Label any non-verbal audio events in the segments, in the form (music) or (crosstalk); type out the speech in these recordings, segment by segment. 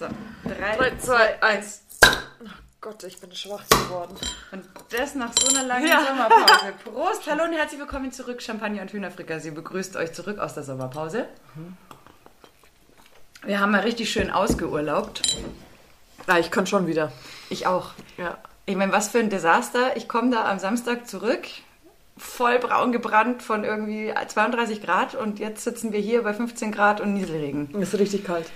So, drei, 3, 2, 1. Oh Gott, ich bin schwach geworden. Und das nach so einer langen Ja. Sommerpause. (laughs) Prost, hallo und herzlich willkommen zurück, Champagner und Hühnerfrika. Sie begrüßt euch zurück aus der Sommerpause. Wir haben mal richtig schön ausgeurlaubt. Ja, ich kann schon wieder. Ich auch. Ja. Ich meine, was für ein Desaster. Ich komme da am Samstag zurück, voll braun gebrannt von irgendwie 32 Grad und jetzt sitzen wir hier bei 15 Grad und Nieselregen. Ist richtig kalt.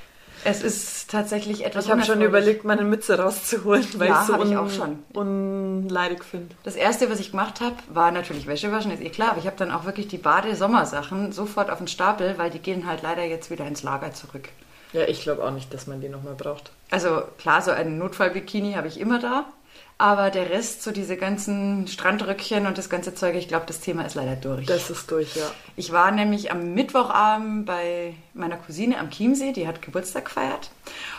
Es ist tatsächlich etwas Ich habe schon überlegt, meine Mütze rauszuholen, weil Ja, ich so hab ich un auch schon. unleidig finde. Das erste, was ich gemacht habe, war natürlich Wäsche waschen, ist eh klar, aber ich habe dann auch wirklich die Bade-Sommersachen sofort auf den Stapel, weil die gehen halt leider jetzt wieder ins Lager zurück. Ja, ich glaube auch nicht, dass man die nochmal braucht. Also klar, so einen Notfall-Bikini habe ich immer da, aber der Rest, so diese ganzen Strandröckchen und das ganze Zeug, ich glaube, das Thema ist leider durch. Das ist durch, ja. Ich war nämlich am Mittwochabend bei meiner Cousine am Chiemsee, die hat Geburtstag gefeiert.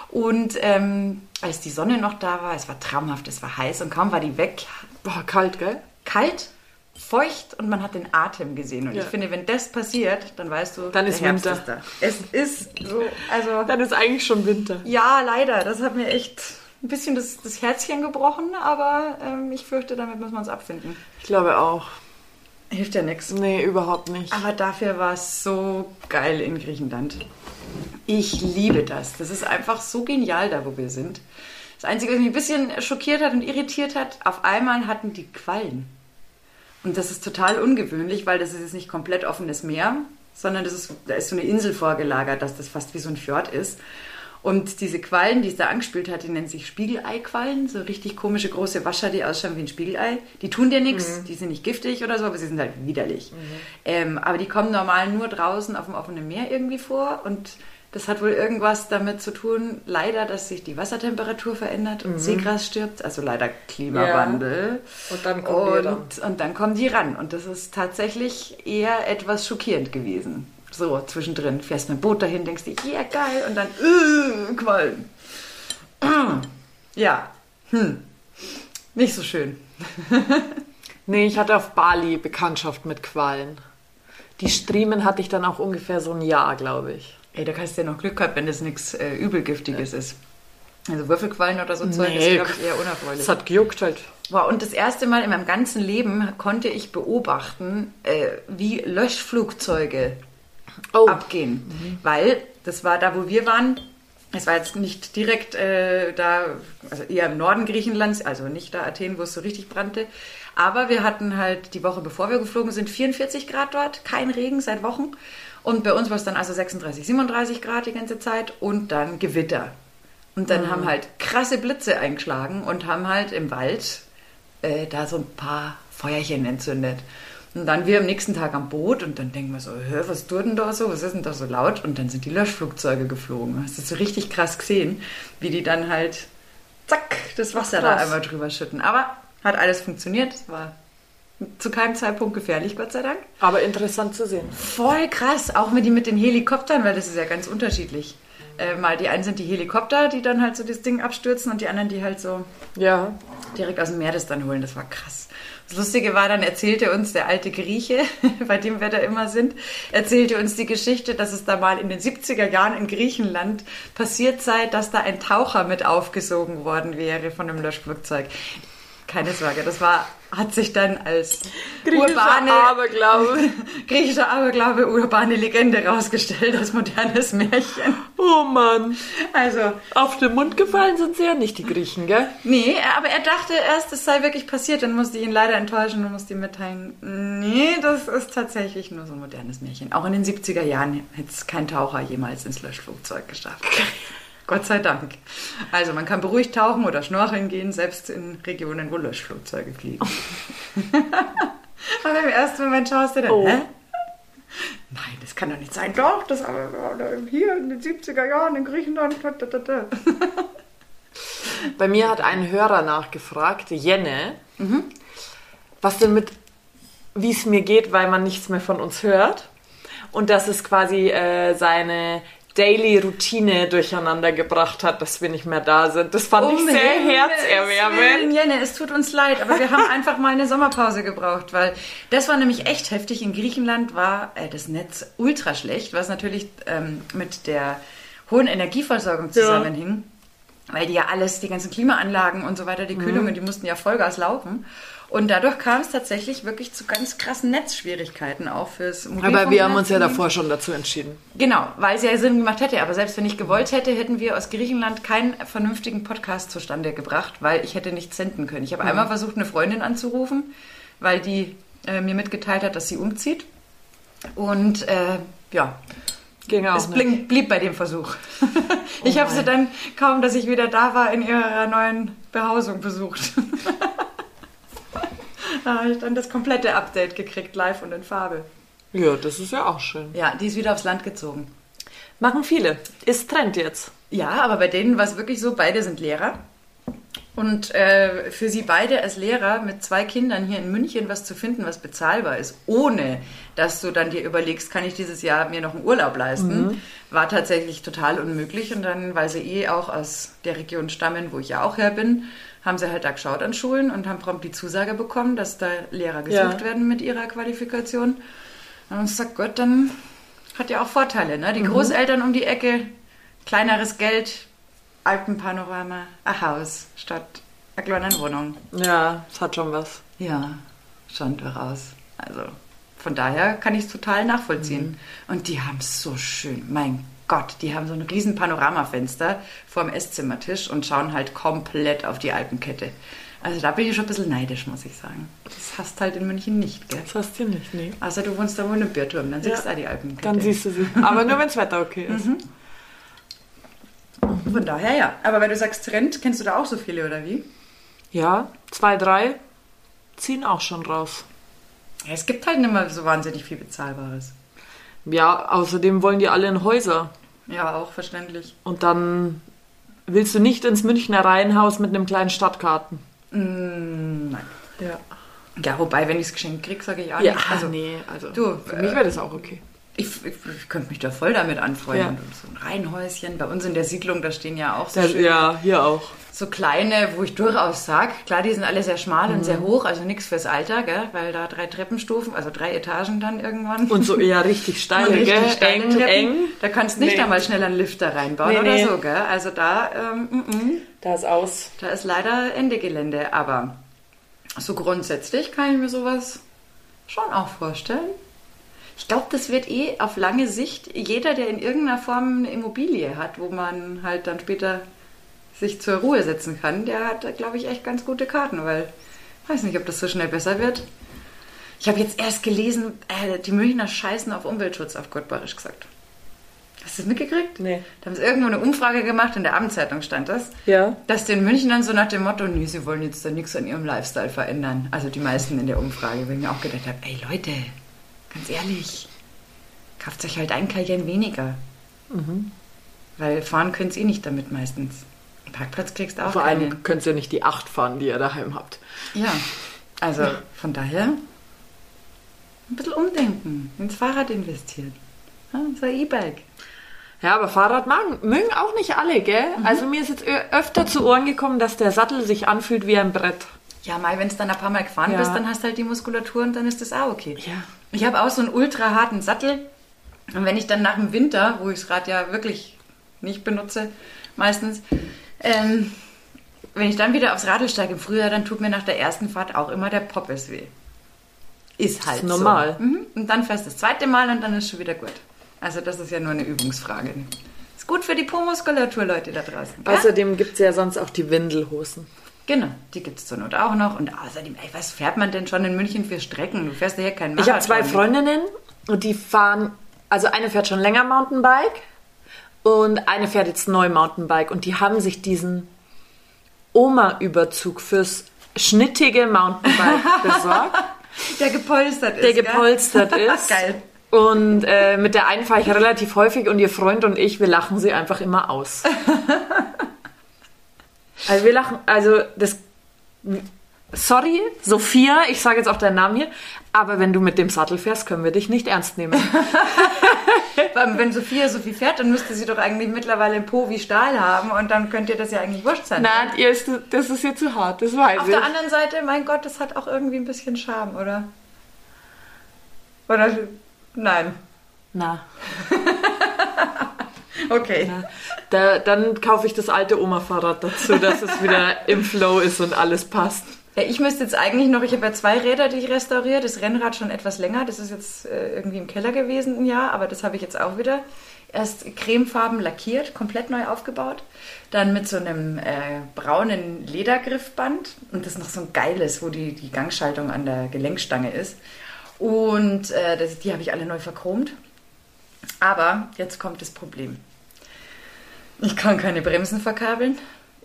Und ähm, als die Sonne noch da war, es war traumhaft, es war heiß und kaum war die weg, Boah, kalt, gell? kalt, feucht und man hat den Atem gesehen. Und Ja. ich finde, wenn das passiert, dann weißt du, Dann ist Herbst Winter. ist da. Es ist so, also Dann ist eigentlich schon Winter. ja, leider. Das hat mir echt ein bisschen das, das Herzchen gebrochen, aber ähm, ich fürchte, damit müssen wir uns abfinden. Ich glaube auch. Hilft ja nichts. Nee, überhaupt nicht. Aber dafür war es so geil in Griechenland. Ich liebe das. Das ist einfach so genial da, wo wir sind. Das Einzige, was mich ein bisschen schockiert hat und irritiert hat, auf einmal hatten die Quallen. Und das ist total ungewöhnlich, weil das ist jetzt nicht komplett offenes Meer, sondern das ist, da ist so eine Insel vorgelagert, dass das fast wie so ein Fjord ist. Und diese Quallen, die es da angespielt hat, die nennen sich Spiegeleiquallen, so richtig komische große Wascher, die ausschauen wie ein Spiegelei. Die tun dir nichts, die sind nicht giftig oder so, aber sie sind halt widerlich. Ähm, aber die kommen normal nur draußen auf dem offenen Meer irgendwie vor und das hat wohl irgendwas damit zu tun, leider, dass sich die Wassertemperatur verändert und Seegras stirbt, also leider Klimawandel. Und dann kommen die ran. und, und dann kommen die ran. Und das ist tatsächlich eher etwas schockierend gewesen. So, zwischendrin. Fährst mit dem Boot dahin, denkst dir, ja, geil. Und dann, äh, Quallen. Ja, hm. Nicht so schön. (laughs) Nee, ich hatte auf Bali Bekanntschaft mit Quallen. Die Striemen hatte ich dann auch ungefähr so ein Jahr, glaube ich. Ey, da kannst du ja noch Glück haben, wenn das nichts äh, Übelgiftiges ist. Also Würfelquallen oder so Zeug ist, Nee, glaube ich, eher unerfreulich. Es hat gejuckt halt. Wow, und das erste Mal in meinem ganzen Leben konnte ich beobachten, äh, wie Löschflugzeuge Oh, abgehen. Weil das war da, wo wir waren. Es war jetzt nicht direkt äh, da, also eher im Norden Griechenlands, also nicht da Athen, wo es so richtig brannte. Aber wir hatten halt die Woche, bevor wir geflogen sind, 44 Grad dort, kein Regen seit Wochen. Und bei uns war es dann also 36, 37 Grad die ganze Zeit und dann Gewitter. Und dann haben halt krasse Blitze eingeschlagen und haben halt im Wald äh, da so ein paar Feuerchen entzündet. Und dann wir am nächsten Tag am Boot und dann denken wir so, Hä, was tut denn da so, was ist denn da so laut? Und dann sind die Löschflugzeuge geflogen. Hast du so richtig krass gesehen, wie die dann halt, zack, das Wasser da krass. einmal drüber schütten. Aber hat alles funktioniert, es war zu keinem Zeitpunkt gefährlich, Gott sei Dank. aber interessant zu sehen. Voll krass, auch mit, die, mit den Helikoptern, weil das ist ja ganz unterschiedlich. Äh, mal die einen sind die Helikopter, die dann halt so das Ding abstürzen und die anderen, die halt so Ja, direkt aus dem Meer das dann holen. Das war krass. Das Lustige war, dann erzählte uns der alte Grieche, (laughs) bei dem wir da immer sind, erzählte uns die Geschichte, dass es da mal in den 70er Jahren in Griechenland passiert sei, dass da ein Taucher mit aufgesogen worden wäre von einem Löschflugzeug. Keine Sorge, das war, hat sich dann als griechischer urbane, Aberglaube. (laughs) griechischer Aberglaube, urbane Legende rausgestellt als modernes Märchen. Oh Mann. Also, Auf den Mund gefallen sind sie ja nicht, die Griechen, gell? Nee, aber er dachte erst, es sei wirklich passiert. Dann musste ich ihn leider enttäuschen und musste ihm mitteilen, nee, das ist tatsächlich nur so ein modernes Märchen. Auch in den 70er Jahren hätte es kein Taucher jemals ins Löschflugzeug geschafft. (laughs) Gott sei Dank. Also man kann beruhigt tauchen oder schnorcheln gehen, selbst in Regionen, wo Löschflugzeuge fliegen. (laughs) aber im ersten Moment schaust du dann, Oh. hä? Nein, das kann doch nicht sein. Doch, das aber hier in den 70er Jahren in Griechenland. (laughs) Bei mir hat ein Hörer nachgefragt, Jenne, was denn mit, wie es mir geht, weil man nichts mehr von uns hört. Und dass es quasi äh, seine Daily Routine durcheinander gebracht hat, dass wir nicht mehr da sind. Das fand ich Um sehr Himmels Willen, herzerwärmend. Jenne, es tut uns leid, aber wir haben einfach mal eine Sommerpause gebraucht, weil das war nämlich echt heftig. In Griechenland war äh, das Netz ultra schlecht, was natürlich ähm, mit der hohen Energieversorgung zusammenhing. weil die ja alles, die ganzen Klimaanlagen und so weiter, die Kühlungen, die mussten ja Vollgas laufen. Und dadurch kam es tatsächlich wirklich zu ganz krassen Netzschwierigkeiten auch fürs Aber wir haben uns ja davor schon dazu entschieden. Genau, weil es ja Sinn gemacht hätte. Aber selbst wenn ich gewollt hätte, hätten wir aus Griechenland keinen vernünftigen Podcast zustande gebracht, weil ich hätte nichts senden können. Ich habe einmal versucht, eine Freundin anzurufen, weil die äh, mir mitgeteilt hat, dass sie umzieht. Und äh, ja, Ging auch es blieb, blieb bei dem Versuch. (laughs) ich habe sie dann, kaum dass ich wieder da war, in ihrer neuen Behausung besucht. (laughs) da habe ich dann das komplette Update gekriegt, live und in Farbe. Ja, das ist ja auch schön. Ja, die ist wieder aufs Land gezogen. Machen viele. Ist Trend jetzt. Ja, aber bei denen war es wirklich so, beide sind Lehrer. Und äh, für sie beide als Lehrer mit zwei Kindern hier in München was zu finden, was bezahlbar ist, ohne dass du dann dir überlegst, kann ich dieses Jahr mir noch einen Urlaub leisten, war tatsächlich total unmöglich. Und dann, weil sie eh auch aus der Region stammen, wo ich ja auch her bin, haben sie halt da geschaut an Schulen und haben prompt die Zusage bekommen, dass da Lehrer gesucht Ja. werden mit ihrer Qualifikation. Und ich sag, Gott, dann hat ja auch Vorteile, ne? Die Großeltern um die Ecke, kleineres Geld, Alpenpanorama, ein Haus statt einer kleinen Wohnung. Ja, es hat schon was. Ja, schon durchaus. Also von daher kann ich es total nachvollziehen. Und die haben es so schön. Mein Gott, die haben so ein riesen Panoramafenster vor dem Esszimmertisch und schauen halt komplett auf die Alpenkette. Also da bin ich schon ein bisschen neidisch, muss ich sagen. Das hast halt in München nicht, gell? Das hast du nicht, nee. Außer du wohnst da wohl im Bierturm, dann siehst du Ja. auch die Alpenkette. Dann siehst du sie. Aber nur, wenn das Wetter okay ist. Von daher ja. Aber wenn du sagst Trend, kennst du da auch so viele oder wie? Ja, zwei, drei ziehen auch schon raus. Ja, es gibt halt nicht mehr so wahnsinnig viel Bezahlbares. Ja, außerdem wollen die alle in Häuser. Ja, auch verständlich. Und dann willst du nicht ins Münchner Reihenhaus mit einem kleinen Stadtgarten. Mm, nein. Ja. Ja, wobei, wenn ich es geschenkt kriege, sage ich auch Ja, nicht. Also, nee, also du, für mich äh, wäre das auch okay. ich, ich, ich könnte mich da voll damit anfreunden. Ja. Und so ein Reihenhäuschen. Bei uns in der Siedlung, da stehen ja auch so, Das, schön, ja, hier auch. So kleine, wo ich durchaus sage, klar, die sind alle sehr schmal und sehr hoch, also nichts fürs Alter, gell? weil da drei Treppenstufen, also drei Etagen dann irgendwann. Und so eher richtig (laughs) steil, Richtig gell? steile Eng, Treppen. eng. Da kannst du nicht Nee. einmal schnell einen Lifter reinbauen Nee, oder nee. so, gell? Also da, ähm, mm, mm. Da ist aus. Da ist leider Ende Gelände, aber so grundsätzlich kann ich mir sowas schon auch vorstellen. Ich glaube, das wird eh auf lange Sicht jeder, der in irgendeiner Form eine Immobilie hat, wo man halt dann später sich zur Ruhe setzen kann, der hat, glaube ich, echt ganz gute Karten, weil ich weiß nicht, ob das so schnell besser wird. Ich habe jetzt erst gelesen, äh, die Münchner scheißen auf Umweltschutz, auf gut bayerisch gesagt. Hast du das mitgekriegt? Nee. Da haben sie irgendwo eine Umfrage gemacht, in der Abendzeitung stand das Ja. dass den Münchnern so nach dem Motto, nee, sie wollen jetzt da nichts an ihrem Lifestyle verändern. Also die meisten in der Umfrage, wo ich mir auch gedacht habe, ey Leute, ganz ehrlich, kauft euch halt ein Cayenne weniger. Weil fahren könnt ihr eh nicht damit meistens. Parkplatz kriegst du auch Vor keinen. allem könnt ihr nicht die acht fahren, die ihr daheim habt. Ja, also von daher ein bisschen umdenken, ins Fahrrad investieren. Ja, ein E-Bike. Ja, aber Fahrrad mögen, mögen auch nicht alle, gell? Also mir ist jetzt öfter zu Ohren gekommen, dass der Sattel sich anfühlt wie ein Brett. Ja, mal, wenn es dann ein paar Mal gefahren Ja. bist, dann hast du halt die Muskulatur und dann ist das auch okay. Ja. Ich habe auch so einen ultra harten Sattel. Und wenn ich dann nach dem Winter, wo ich das Rad ja wirklich nicht benutze, meistens, ähm, wenn ich dann wieder aufs Radl steige im Frühjahr, dann tut mir nach der ersten Fahrt auch immer der Poppes weh. Ist halt Ist normal. So. Mhm. Und dann fährst du das zweite Mal und dann ist schon wieder gut. Also das ist ja nur eine Übungsfrage. Ist gut für die Po-Muskulatur, Leute da draußen. gell? Außerdem gibt es ja sonst auch die Windelhosen. Genau, die gibt es zur Not auch noch. Und außerdem, ey, was fährt man denn schon in München für Strecken? Du fährst ja hier keinen Ich habe zwei Marathon. Freundinnen und die fahren, also eine fährt schon länger Mountainbike und eine fährt jetzt neu Mountainbike und die haben sich diesen Oma-Überzug fürs schnittige Mountainbike (laughs) besorgt, Der gepolstert ist. der gell? gepolstert (laughs) ist. Geil. Und äh, mit der einen fahre ich relativ häufig und ihr Freund und ich, wir lachen sie einfach immer aus. (laughs) also wir lachen, also das, sorry, Sophia, ich sage jetzt auch deinen Namen hier, aber wenn du mit dem Sattel fährst, können wir dich nicht ernst nehmen. (laughs) Wenn Sophia so viel fährt, dann müsste sie doch eigentlich mittlerweile ein Po wie Stahl haben und dann könnte ihr das ja eigentlich wurscht sein. Nein, ihr ist, das ist ihr zu hart, das weiß Auf ich. der anderen Seite, mein Gott, das hat auch irgendwie ein bisschen Charme, oder? Oder? Nein. Na, (laughs) Okay. Ja, da, dann kaufe ich das alte Oma-Fahrrad dazu, dass es wieder im Flow ist und alles passt. Ja, ich müsste jetzt eigentlich noch, ich habe ja zwei Räder, die ich restauriere. Das Rennrad schon etwas länger. Das ist jetzt äh, irgendwie im Keller gewesen ein Jahr, aber das habe ich jetzt auch wieder. Erst cremefarben lackiert, komplett neu aufgebaut. Dann mit so einem äh, braunen Ledergriffband und das ist noch so ein geiles, wo die, die Gangschaltung an der Gelenkstange ist. Und äh, das, die habe ich alle neu verchromt. Aber jetzt kommt das Problem. Ich kann keine Bremsen verkabeln.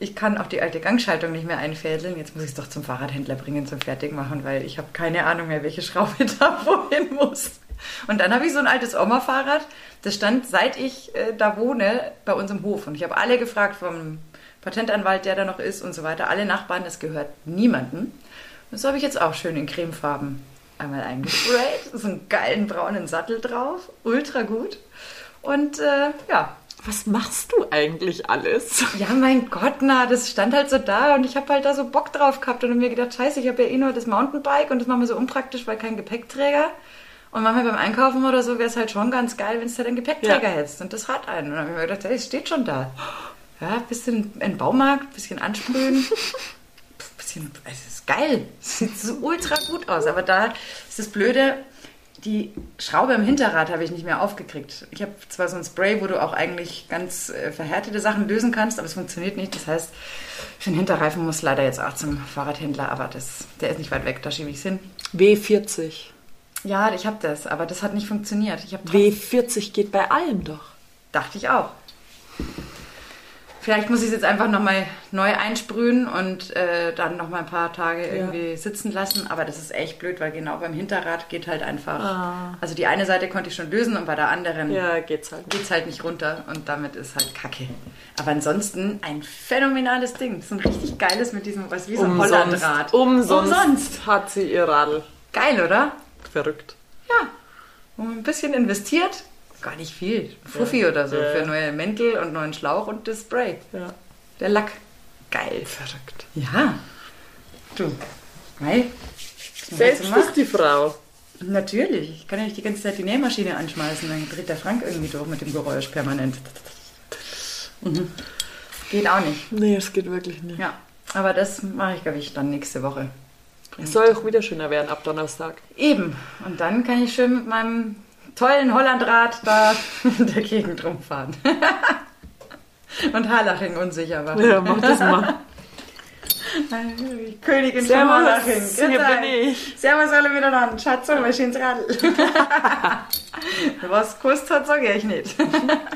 Ich kann auch die alte Gangschaltung nicht mehr einfädeln. Jetzt muss ich es doch zum Fahrradhändler bringen zum Fertigmachen, weil ich habe keine Ahnung mehr, welche Schraube (laughs) da wohin muss. Und dann habe ich so ein altes Oma-Fahrrad. Das stand, seit ich äh, da wohne, bei uns im Hof. Und ich habe alle gefragt vom Patentanwalt, der da noch ist und so weiter. Alle Nachbarn, das gehört niemandem. Das habe ich jetzt auch schön in Cremefarben einmal eingesprayt. So einen geilen braunen Sattel drauf. Ultra gut. Und äh, ja, Was machst du eigentlich alles? ja, mein Gott, na, das stand halt so da und ich habe halt da so Bock drauf gehabt und mir gedacht, scheiße, ich habe ja eh nur das Mountainbike und das machen wir so unpraktisch, weil kein Gepäckträger. Und manchmal beim Einkaufen oder so wäre es halt schon ganz geil, wenn es da den Gepäckträger Ja. hättest. Und das hat einen. Und dann habe ich mir gedacht, hey, es steht schon da. Ja, bisschen in den Baumarkt, bisschen ansprühen. (laughs) Bisschen, es ist geil. Sieht so ultra gut aus. Aber da ist das Blöde, die Schraube im Hinterrad habe ich nicht mehr aufgekriegt. Ich habe zwar so ein Spray, wo du auch eigentlich ganz äh, verhärtete Sachen lösen kannst, aber es funktioniert nicht. Das heißt, für den Hinterreifen muss leider jetzt auch zum Fahrradhändler, aber das, der ist nicht weit weg, da schiebe ich es hin. W40. Ja, ich habe das, aber das hat nicht funktioniert. Ich habe W40 geht bei allem doch. dachte ich auch. Vielleicht muss ich es jetzt einfach nochmal neu einsprühen und äh, dann nochmal ein paar Tage irgendwie sitzen lassen. Aber das ist echt blöd, weil genau beim Hinterrad geht halt einfach. Ah. Also die eine Seite konnte ich schon lösen und bei der anderen Ja, geht's halt. geht es halt nicht runter und damit ist halt Kacke. Aber ansonsten ein phänomenales Ding. So ein richtig geiles mit diesem, was wie so ein Hollandrad. Umsonst, Umsonst. hat sie ihr Radl. Geil, oder? Verrückt. Ja. Und ein bisschen investiert. Gar nicht viel. Fuffi oder so. Ja. Für neue Mäntel und neuen Schlauch und das Spray. Ja. Der Lack. Geil. Verrückt. Ja. Du. Mei. Selbst ist die Frau. Natürlich. Ich kann ja nicht die ganze Zeit die Nähmaschine anschmeißen. Dann dreht der Frank irgendwie durch mit dem Geräusch permanent. Mhm. Geht auch nicht. Nee, es geht wirklich nicht. Ja. Aber das mache ich, glaube ich, dann nächste Woche. Es soll auch wieder schöner werden ab Donnerstag. Eben. Und dann kann ich schön mit meinem tollen Hollandrad da in (laughs) der Gegend rumfahren. (laughs) Und Harlaching unsicher war. Ja, mach das mal. (laughs) Königin von Servus, Harlaching. hier bin ich. Servus alle miteinander. Schatz, hol mal schön ins Radl. Was kostet hat, sage ich nicht.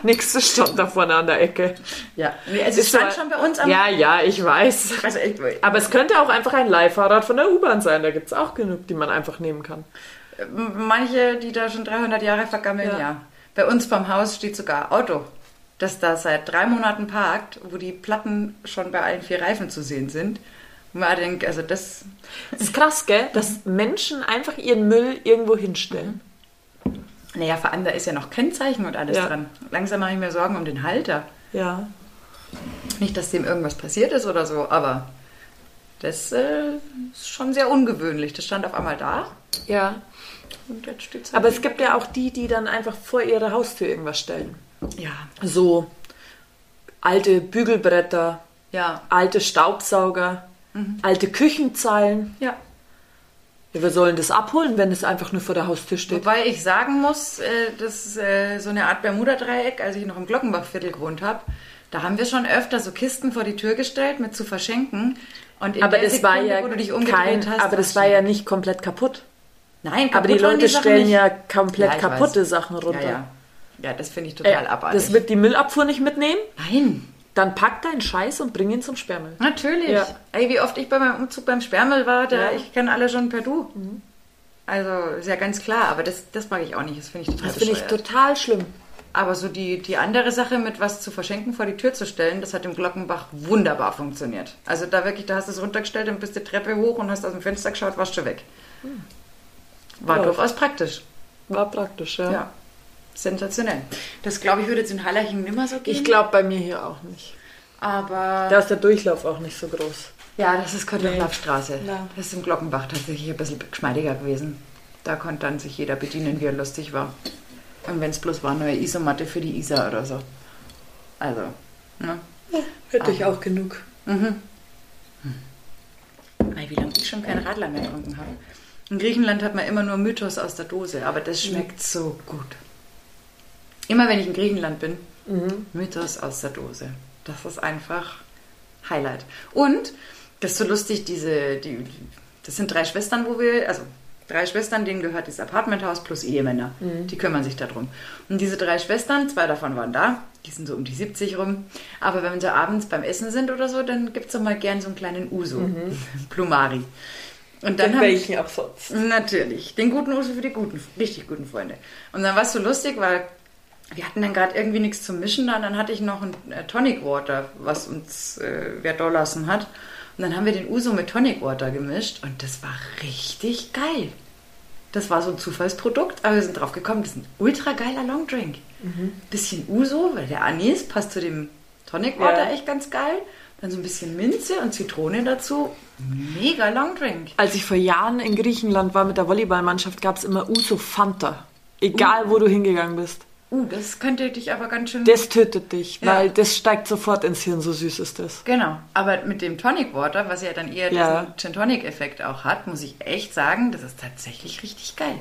Nächstes stand da vorne an der Ecke. Ja, nee, also es Ist stand schon bei uns am... Ja, ja, ich weiß. Also echt, Aber es könnte auch einfach ein Leihfahrrad von der U-Bahn sein. Da gibt es auch genug, die man einfach nehmen kann. Manche, die da schon 300 Jahre vergammeln, ja. Ja. Bei uns vom Haus steht sogar Auto, das da seit drei Monaten parkt, wo die Platten schon bei allen vier Reifen zu sehen sind. Und man denkt, also das... Das ist krass, gell? Dass Menschen einfach ihren Müll irgendwo hinstellen. Naja, vor allem, da ist ja noch Kennzeichen und alles Ja. dran. Langsam mache ich mir Sorgen um den Halter. Ja. Nicht, dass dem irgendwas passiert ist oder so, aber das äh, ist schon sehr ungewöhnlich. Das stand auf einmal da Ja. Und jetzt steht es Aber es gibt ja auch die, die dann einfach vor ihre Haustür irgendwas stellen. Ja, So alte Bügelbretter, ja, alte Staubsauger, alte Küchenzeilen. ja. Ja, wir sollen das abholen, wenn es einfach nur vor der Haustür steht. Wobei ich sagen muss, äh, das ist äh, so eine Art Bermuda-Dreieck, als ich noch im Glockenbachviertel gewohnt habe. Da haben wir schon öfter so Kisten vor die Tür gestellt mit zu verschenken. Und in Aber der das war Sekunde, ja wo du dich umgedreht kein, hast, aber das war ja nicht komplett kaputt. Nein, Aber die Leute Sachen stellen ja komplett Ja, kaputte weiß. Sachen runter. Ja, ja. Ja, das finde ich total Äh, abartig. das wird die Müllabfuhr nicht mitnehmen? Nein, Dann pack deinen Scheiß und bring ihn zum Sperrmüll. natürlich. Ja. Ey, wie oft ich bei meinem Umzug beim Sperrmüll war, da. Mhm. ich kenne alle schon per Du. Also, ist ja ganz klar, aber das, das mag ich auch nicht. Das finde ich total Das finde ich total schlimm. Aber so die, die andere Sache mit was zu verschenken vor die Tür zu stellen, das hat im Glockenbach wunderbar funktioniert. Also da wirklich, da hast du es runtergestellt und bist die Treppe hoch und hast aus dem Fenster geschaut, warst schon weg. War Ja. durchaus praktisch. War praktisch, ja. Ja. Sensationell. Das glaube ich würde jetzt in Hallerchen nimmer so gehen. Ich glaube bei mir hier auch nicht. Aber Da ist der Durchlauf auch nicht so groß. ja, das ist Kartoffelstraße. Ja. Das ist im Glockenbach tatsächlich ein bisschen geschmeidiger gewesen. Da konnte dann sich jeder bedienen, wie er lustig war. Und wenn es bloß war, neue Isomatte für die Isar oder so. Also, ne? Hätte ich auch genug. Ei, wie lange ich schon kein Radler mehr getrunken habe. In Griechenland hat man immer nur Mythos aus der Dose, aber das schmeckt so gut. Immer wenn ich in Griechenland bin, Mythos aus der Dose. Das ist einfach Highlight. Und, das ist so lustig, diese, die, das sind drei Schwestern, wo wir, also drei Schwestern, denen gehört dieses Apartmenthaus plus Ehemänner. Die kümmern sich darum. Und diese drei Schwestern, zwei davon waren da, die sind so um die 70 rum. Aber wenn wir abends beim Essen sind oder so, dann gibt es doch mal gern so einen kleinen Uso. (laughs) Plumari. Und dann haben, welchen auch sonst. Natürlich. Den guten Uso für die guten, richtig guten Freunde. Und dann war es so lustig, weil wir hatten dann gerade irgendwie nichts zum Mischen da. Und dann hatte ich noch ein äh, Tonic Water, was uns äh, wer da lassen hat. Und dann haben wir den Uso mit Tonic Water gemischt. Und das war richtig geil. Das war so ein Zufallsprodukt, aber wir sind drauf gekommen, das ist ein ultra geiler Longdrink. Bisschen Uso, weil der Anis passt zu dem Tonic Water Ja. echt ganz geil. Dann so ein bisschen Minze und Zitrone dazu. Mega Longdrink. Als ich vor Jahren in Griechenland war mit der Volleyballmannschaft, gab es immer Uso Fanta. Egal, wo du hingegangen bist. Uh, das könnte dich aber ganz schön. Das tötet dich, Ja. weil das steigt sofort ins Hirn, so süß ist das. Genau. Aber mit dem Tonic Water, was ja dann eher Ja. diesen Gin Tonic Effekt auch hat, muss ich echt sagen, das ist tatsächlich richtig geil.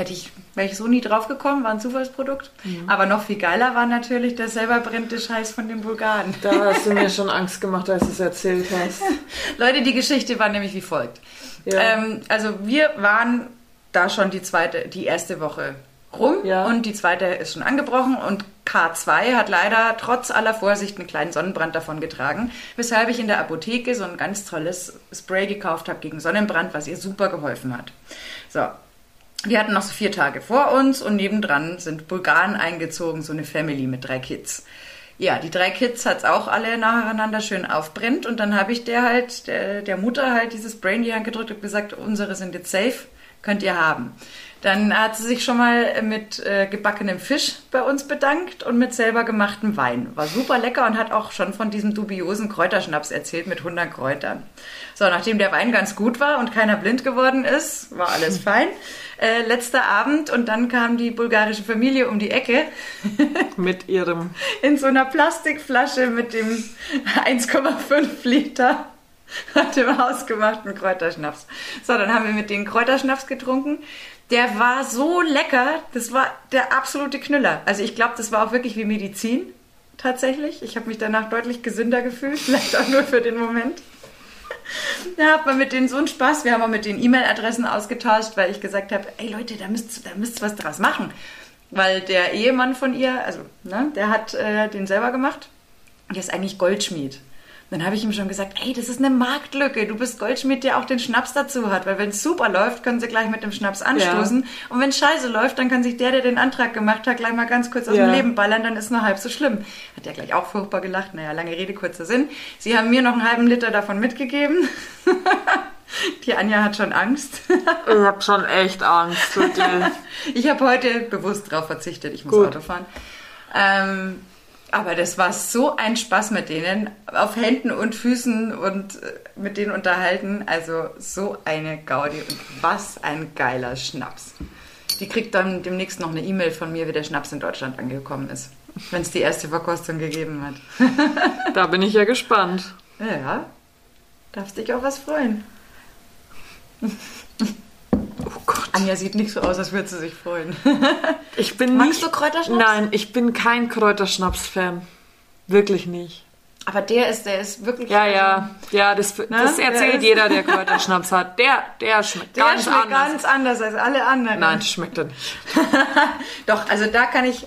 Hätte ich, wäre ich so nie drauf gekommen, war ein Zufallsprodukt. Mhm. Aber noch viel geiler war natürlich der selber brennende Scheiß von den Bulgaren. Da hast du mir schon Angst gemacht, als du es erzählt hast. (laughs) Leute, die Geschichte war nämlich wie folgt. Ja. Ähm, also wir waren da schon die zweite, die erste Woche rum Ja. und die zweite ist schon angebrochen und K2 hat leider trotz aller Vorsicht einen kleinen Sonnenbrand davon getragen, weshalb ich in der Apotheke so ein ganz tolles Spray gekauft habe gegen Sonnenbrand, was ihr super geholfen hat. So. Wir hatten noch so vier Tage vor uns und nebendran sind Bulgaren eingezogen, so eine Family mit drei Kids. Ja, die drei Kids hat's auch alle nacheinander schön aufbrennt und dann habe ich der halt, der, der Mutter halt dieses Spray in die Hand gedrückt und gesagt, unsere sind jetzt safe, könnt ihr haben. Dann hat sie sich schon mal mit äh, gebackenem Fisch bei uns bedankt und mit selber gemachtem Wein. War super lecker und hat auch schon von diesem dubiosen Kräuterschnaps erzählt mit 100 Kräutern. So, nachdem der Wein ganz gut war und keiner blind geworden ist, war alles (laughs) fein. Äh, letzter Abend und dann kam die bulgarische Familie um die Ecke (laughs) Mit ihrem. in so einer Plastikflasche mit dem 1,5 Liter und dem hausgemachten Kräuterschnaps. So, dann haben wir mit denen Kräuterschnaps getrunken. Der war so lecker, das war der absolute Knüller. Also ich glaube, das war auch wirklich wie Medizin tatsächlich. Ich habe mich danach deutlich gesünder gefühlt, (laughs) vielleicht auch nur für den Moment. Da hat man mit denen so einen Spaß. Wir haben auch mit den E-Mail-Adressen ausgetauscht, weil ich gesagt habe, ey Leute, da müsst, da müsst ihr was draus machen. Weil der Ehemann von ihr, also ne, der hat äh, den selber gemacht. Der ist eigentlich Goldschmied. Dann habe ich ihm schon gesagt, ey, das ist eine Marktlücke. Du bist Goldschmied, der auch den Schnaps dazu hat. Weil wenn es super läuft, können sie gleich mit dem Schnaps anstoßen. Und wenn scheiße läuft, dann kann sich der, der den Antrag gemacht hat, gleich mal ganz kurz aus Ja. dem Leben ballern. Dann ist nur halb so schlimm. Hat er gleich auch furchtbar gelacht. Naja, lange Rede, kurzer Sinn. Sie haben mir noch einen halben Liter davon mitgegeben. (laughs) Die Anja hat schon Angst. Ich hab schon echt Angst. Wirklich. (laughs) Ich habe heute bewusst darauf verzichtet, ich muss Gut. Auto fahren. Ähm, aber das war so ein Spaß mit denen, auf Händen und Füßen und äh, mit denen unterhalten. Also so eine Gaudi und was ein geiler Schnaps. Die kriegt dann demnächst noch eine E-Mail von mir, wie der Schnaps in Deutschland angekommen ist. Wenn es die erste Verkostung gegeben hat. (laughs) Da bin ich ja gespannt. Ja, darfst dich auch was freuen. (laughs) Gott. Anja sieht nicht so aus, als würde sie sich freuen. (laughs) Ich bin Magst nicht. du Kräuterschnaps? Nein, ich bin kein Kräuterschnaps-Fan. Wirklich nicht. Aber der ist, der ist wirklich. Ja, ja, ja, das, das Der erzählt ist- jeder, der Kräuterschnaps hat. Der, der schmeckt Der ganz schmeckt anders. ganz anders als alle anderen. Nein, das schmeckt er nicht. (laughs) Doch, also da kann ich,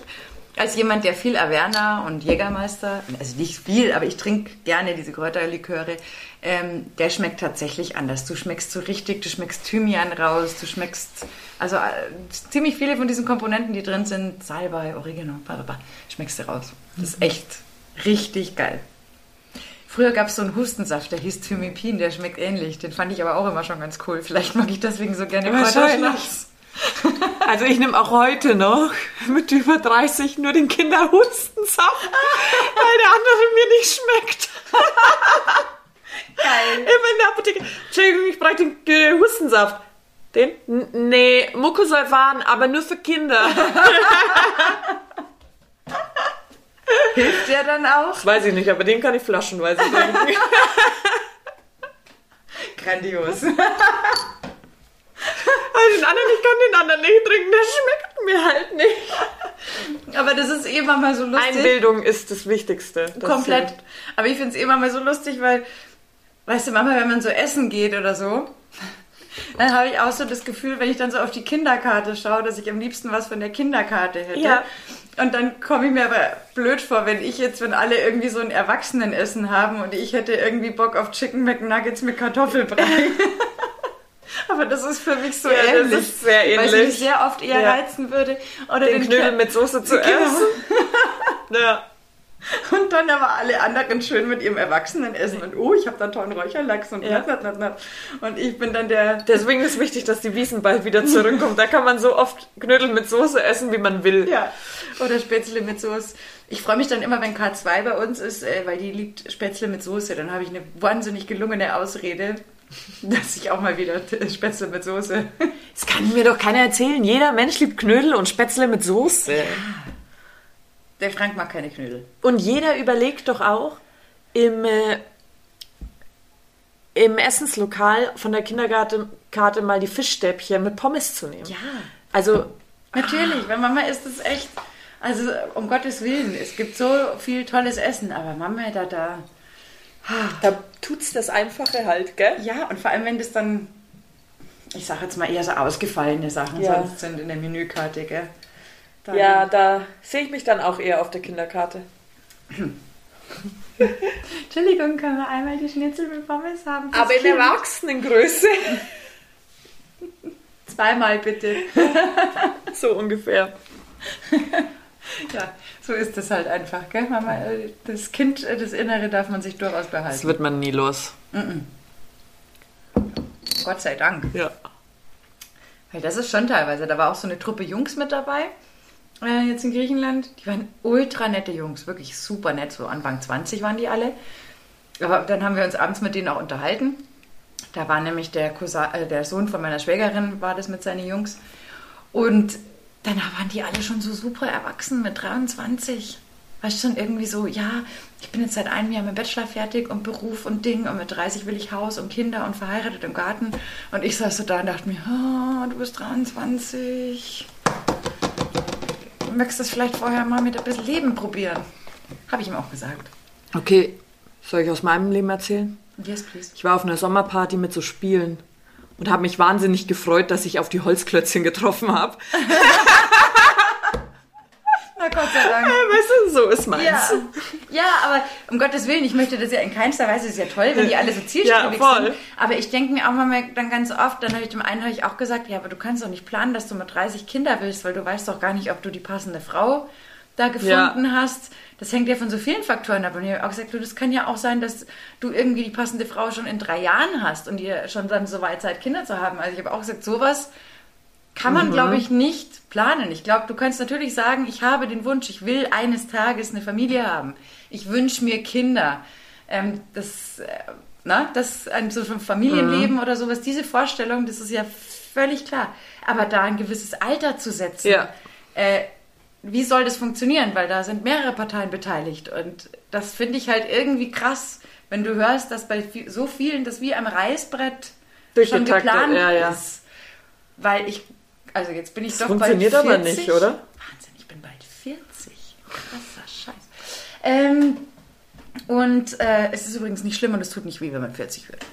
als jemand, der viel Averna und Jägermeister, also nicht viel, aber ich trinke gerne diese Kräuterliköre, ähm, der schmeckt tatsächlich anders. Du schmeckst so richtig, du schmeckst Thymian raus, du schmeckst, also äh, ziemlich viele von diesen Komponenten, die drin sind, Salbei, Oregano, bla, bla, bla, schmeckst du raus. Das ist echt richtig geil. Früher gab es so einen Hustensaft, der hieß Thymipin, der schmeckt ähnlich. Den fand ich aber auch immer schon ganz cool. Vielleicht mag ich deswegen so gerne. Kräuterschnaps. (laughs) Also ich nehme auch heute noch mit über 30 nur den Kinderhustensaft, (laughs) weil der andere mir nicht schmeckt. (laughs) Geil. (laughs) Immer in der Apotheke. Entschuldigung, ich brauche den äh, Hustensaft. Den? N nee, Mucosolvan, aber nur für Kinder. (laughs) Hilft der dann auch? Das weiß ich nicht, aber den kann ich flaschenweise (laughs) trinken. Grandios. den anderen, ich kann den anderen nicht trinken, der schmeckt mir halt nicht. Aber das ist eh immer mal so lustig. Einbildung ist das Wichtigste. Das Komplett. Aber ich finde es eh immer mal so lustig, weil, weißt du, manchmal, wenn man so essen geht oder so, dann habe ich auch so das Gefühl, wenn ich dann so auf die Kinderkarte schaue, dass ich am liebsten was von der Kinderkarte hätte. Ja. Und dann komme ich mir aber blöd vor, wenn ich jetzt, wenn alle irgendwie so ein Erwachsenenessen haben und ich hätte irgendwie Bock auf Chicken McNuggets mit Kartoffelbrei. (laughs) aber das ist für mich so Ja, das ähnlich. ist sehr Weil es ähnlich. mich sehr oft eher Ja. reizen würde. Oder Den Knödel mit Soße zu (laughs) Genau. essen. (laughs) Ja. Und dann aber alle anderen schön mit ihrem Erwachsenenessen. Und oh, ich habe da tollen Räucherlachs und Ja. nat, nat, nat. Und ich bin dann der. Deswegen ist wichtig, dass die Wiesen bald wieder zurückkommt. Da kann man so oft Knödel mit Soße essen, wie man will. Ja, oder Spätzle mit Soße. Ich freue mich dann immer, wenn K2 bei uns ist, äh, weil die liebt Spätzle mit Soße. Dann habe ich eine wahnsinnig gelungene Ausrede, (laughs) dass ich auch mal wieder Spätzle mit Soße. Das kann mir doch keiner erzählen. Jeder Mensch liebt Knödel und Spätzle mit Soße. Der Frank mag keine Knödel. Und jeder überlegt doch auch, im, äh, im Essenslokal von der Kinderkarte mal die Fischstäbchen mit Pommes zu nehmen. Ja, Also, natürlich. Weil Mama ist es echt. Also, um Gottes Willen, es gibt so viel tolles Essen, aber Mama, da, da. da tut's das Einfache halt, gell? Ja, und vor allem, wenn das dann, ich sage jetzt mal eher so ausgefallene Sachen Ja. sonst sind in der Menükarte, gell? Dann- Ja, da sehe ich mich dann auch eher auf der Kinderkarte. (laughs) Entschuldigung, können wir einmal die Schnitzel mit Pommes haben? Aber in Kind? Erwachsenengröße. (laughs) Zweimal bitte. (laughs) so ungefähr. Ja, so ist es halt einfach, gell? Mama, das Kind, das Innere darf man sich durchaus Das behalten. wird man nie los. Gott sei Dank. Ja. Weil das ist schon teilweise. Da war auch so eine Truppe Jungs mit dabei, äh, jetzt in Griechenland. Die waren ultra nette Jungs, wirklich super nett. So Anfang 20 waren die alle. Aber dann haben wir uns abends mit denen auch unterhalten. Da war nämlich der, Cousin, äh, der Sohn von meiner Schwägerin, war das mit seinen Jungs. Und dann waren die alle schon so super erwachsen mit 23. Weißt du, schon irgendwie so, ja, ich bin jetzt seit einem Jahr mit Bachelor fertig und Beruf und Ding und mit 30 will ich Haus und Kinder und verheiratet im Garten. Und ich saß so da und dachte mir, oh, du bist 23. Möchtest du das vielleicht vorher mal mit ein bisschen Leben probieren? Habe ich ihm auch gesagt. Okay, soll ich aus meinem Leben erzählen? Yes, please. Ich war auf einer Sommerparty mit so Spielen und habe mich wahnsinnig gefreut, dass ich auf die Holzklötzchen getroffen habe. (laughs) Na Gott sei Dank. (laughs) Weißt du, so ist meins. Ja. ja, aber um Gottes Willen, ich möchte das ja in keinster Weise, ist ja toll, wenn die alle so zielstrebig Ja, sind. Aber ich denke mir auch mal dann ganz oft, dann habe ich dem einen habe ich auch gesagt, ja, aber du kannst doch nicht planen, dass du mit 30 Kinder willst, weil du weißt doch gar nicht, ob du die passende Frau da gefunden hast. Das hängt ja von so vielen Faktoren ab. Und ich habe auch gesagt, du, das kann ja auch sein, dass du irgendwie die passende Frau schon in drei Jahren hast und ihr schon dann so weit seid, Kinder zu haben. Also ich habe auch gesagt, sowas kann man, glaube ich, nicht planen. Ich glaube, du kannst natürlich sagen, ich habe den Wunsch, ich will eines Tages eine Familie haben. Ich wünsche mir Kinder. Ähm, das, äh, na, das ein so ein Familienleben oder sowas, diese Vorstellung, das ist ja völlig klar. Aber da ein gewisses Alter zu setzen, Ja. äh, wie soll das funktionieren? Weil da sind mehrere Parteien beteiligt. Und das finde ich halt irgendwie krass, wenn du hörst, dass bei so vielen das wie am Reißbrett schon geplant ja, ja. ist. Weil ich, also jetzt bin ich Das doch funktioniert bald 40. aber nicht, oder? Wahnsinn, ich bin bald 40. Krasser Scheiß. Ähm, und äh, es ist übrigens nicht schlimm und es tut nicht weh, wenn man 40 wird.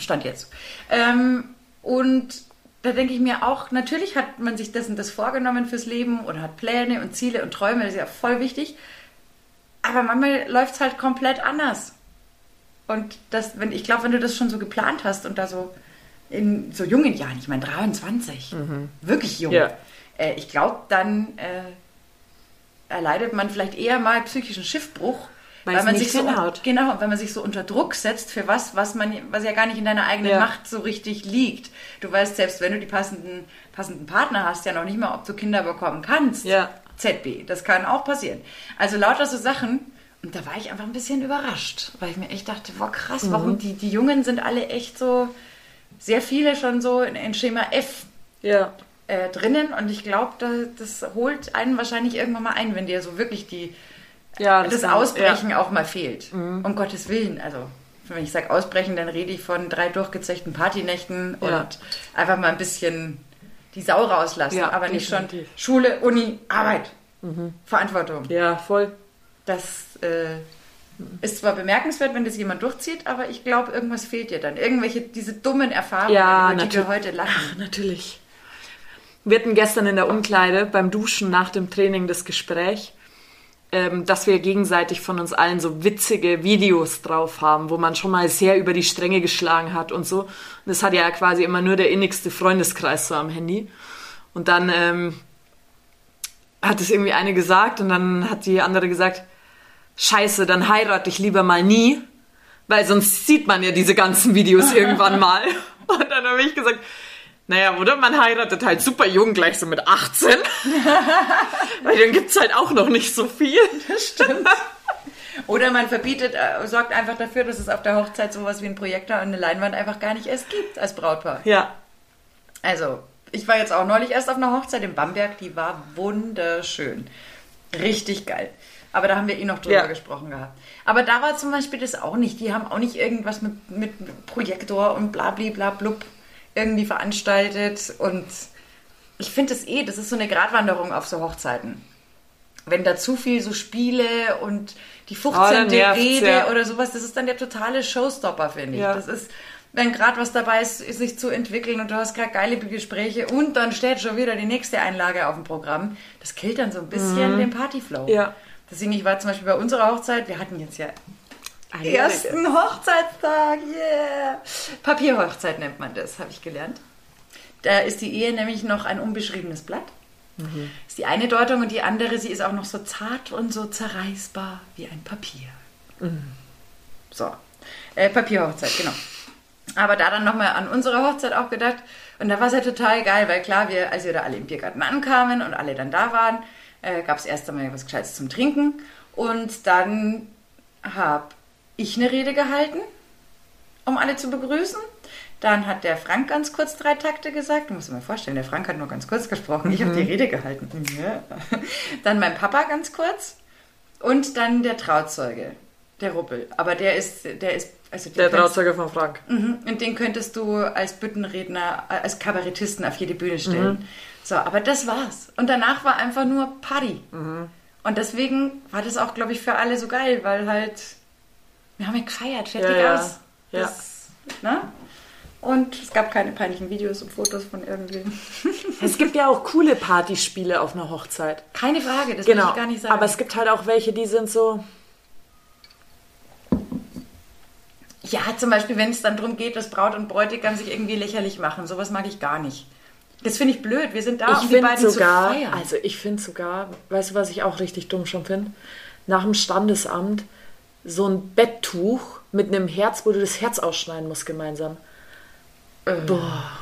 Stand jetzt. Ähm, und da denke ich mir auch, natürlich hat man sich das und das vorgenommen fürs Leben oder hat Pläne und Ziele und Träume, das ist ja voll wichtig. Aber manchmal läuft es halt komplett anders. Und das, wenn, ich glaube, wenn du das schon so geplant hast und da so in so jungen Jahren, ich meine 23, wirklich jung, Ja. äh, ich glaube, dann äh, erleidet man vielleicht eher mal psychischen Schiffbruch, Weil weil man sich so genau, wenn man sich so unter Druck setzt für was, was man, was ja gar nicht in deiner eigenen Ja. Macht so richtig liegt. Du weißt selbst, wenn du die passenden, passenden Partner hast, ja noch nicht mal, ob du Kinder bekommen kannst. Ja. ZB, das kann auch passieren. Also lauter so Sachen. Und da war ich einfach ein bisschen überrascht, weil ich mir echt dachte, boah krass, Mhm. warum die, die Jungen sind alle echt so, sehr viele schon so in, in Schema F Ja. äh, drinnen und ich glaube, da, das holt einen wahrscheinlich irgendwann mal ein, wenn dir so wirklich die Ja, das, das Ausbrechen auch mal fehlt. Um Gottes Willen. Also, wenn ich sage Ausbrechen, dann rede ich von drei durchgezechten Partynächten Ja. und einfach mal ein bisschen die Sau rauslassen. Ja, aber nicht schon. Schule, Uni, Arbeit, Verantwortung. Ja, voll. Das äh, ist zwar bemerkenswert, wenn das jemand durchzieht, aber ich glaube, irgendwas fehlt dir dann. Irgendwelche, diese dummen Erfahrungen, Ja, über die wir heute lachen. Ach, natürlich. Wir hatten gestern in der Umkleide beim Duschen nach dem Training das Gespräch, ähm, dass wir gegenseitig von uns allen so witzige Videos drauf haben, wo man schon mal sehr über die Stränge geschlagen hat und so. Und das hat ja quasi immer nur der innigste Freundeskreis so am Handy. Und dann ähm, hat es irgendwie eine gesagt und dann hat die andere gesagt, scheiße, dann heirate ich lieber mal nie, weil sonst sieht man ja diese ganzen Videos (laughs) irgendwann mal. Und dann habe ich gesagt, naja, oder man heiratet halt super jung, gleich so mit 18. (laughs) weil dann gibt's halt auch noch nicht so viel. Oder man verbietet, äh, sorgt einfach dafür, dass es auf der Hochzeit sowas wie ein Projektor und eine Leinwand einfach gar nicht erst gibt als Brautpaar. Ja. Also, ich war jetzt auch neulich erst auf einer Hochzeit in Bamberg, die war wunderschön. Richtig geil. Aber da haben wir eh noch drüber Ja. gesprochen gehabt. Aber da war zum Beispiel das auch nicht. Die haben auch nicht irgendwas mit, mit Projektor und bla bla bla blub irgendwie veranstaltet. Und ich finde das eh, das ist so eine Gratwanderung auf so Hochzeiten. Wenn da zu viel so Spiele und die 15. Ah, dann nervt's, Rede ja. oder sowas, das ist dann der totale Showstopper, finde ich. Ja. Das ist, wenn gerade was dabei ist, sich zu entwickeln und du hast gerade geile Gespräche und dann steht schon wieder die nächste Einlage auf dem Programm, das killt dann so ein bisschen den Partyflow. Mhm. Ja. Deswegen, ich war zum Beispiel bei unserer Hochzeit, wir hatten jetzt ja Einjährige. ersten Hochzeitstag, yeah. Papierhochzeit nennt man das, habe ich gelernt. Da ist die Ehe nämlich noch ein unbeschriebenes Blatt. Mhm. ist die eine Deutung und die andere, sie ist auch noch so zart und so zerreißbar wie ein Papier. Mhm. So, äh, Papierhochzeit, genau. Aber da dann nochmal an unsere Hochzeit auch gedacht. Und da war es ja total geil, weil klar, wir, als wir da alle im Biergarten ankamen und alle dann da waren, äh, gab es erst einmal was Gescheites zum Trinken. Und dann habe ich eine Rede gehalten, um alle zu begrüßen. Dann hat der Frank ganz kurz drei Takte gesagt. Du musst dir mal vorstellen, der Frank hat nur ganz kurz gesprochen. Ich habe die Rede gehalten. Ja. (laughs) Dann mein Papa ganz kurz. Und dann der Trauzeuge, der Ruppel. Aber der ist, der ist, also Der Trauzeuge von Frank. Mhm. Und den könntest du als Büttenredner, als Kabarettisten auf jede Bühne stellen. So, aber das war's. Und danach war einfach nur Party. Und deswegen war das auch, glaube ich, für alle so geil, weil halt, wir haben ja gefeiert, fertig Ja, ja. aus. Ja. Das, ne? Und es gab keine peinlichen Videos und Fotos von irgendwem. (laughs) Es gibt ja auch coole Partyspiele auf einer Hochzeit. Keine Frage, das will Genau. ich gar nicht sagen. Aber es gibt halt auch welche, die sind so. ja, zum Beispiel, wenn es dann darum geht, dass Braut und Bräutigam sich irgendwie lächerlich machen. Sowas mag ich gar nicht. Das finde ich blöd. Wir sind da, ich um die beiden sogar, zu feiern. also ich finde sogar, weißt du, was ich auch richtig dumm schon finde? Nach dem Standesamt so ein Betttuch mit einem Herz, wo du das Herz ausschneiden musst gemeinsam. Boah.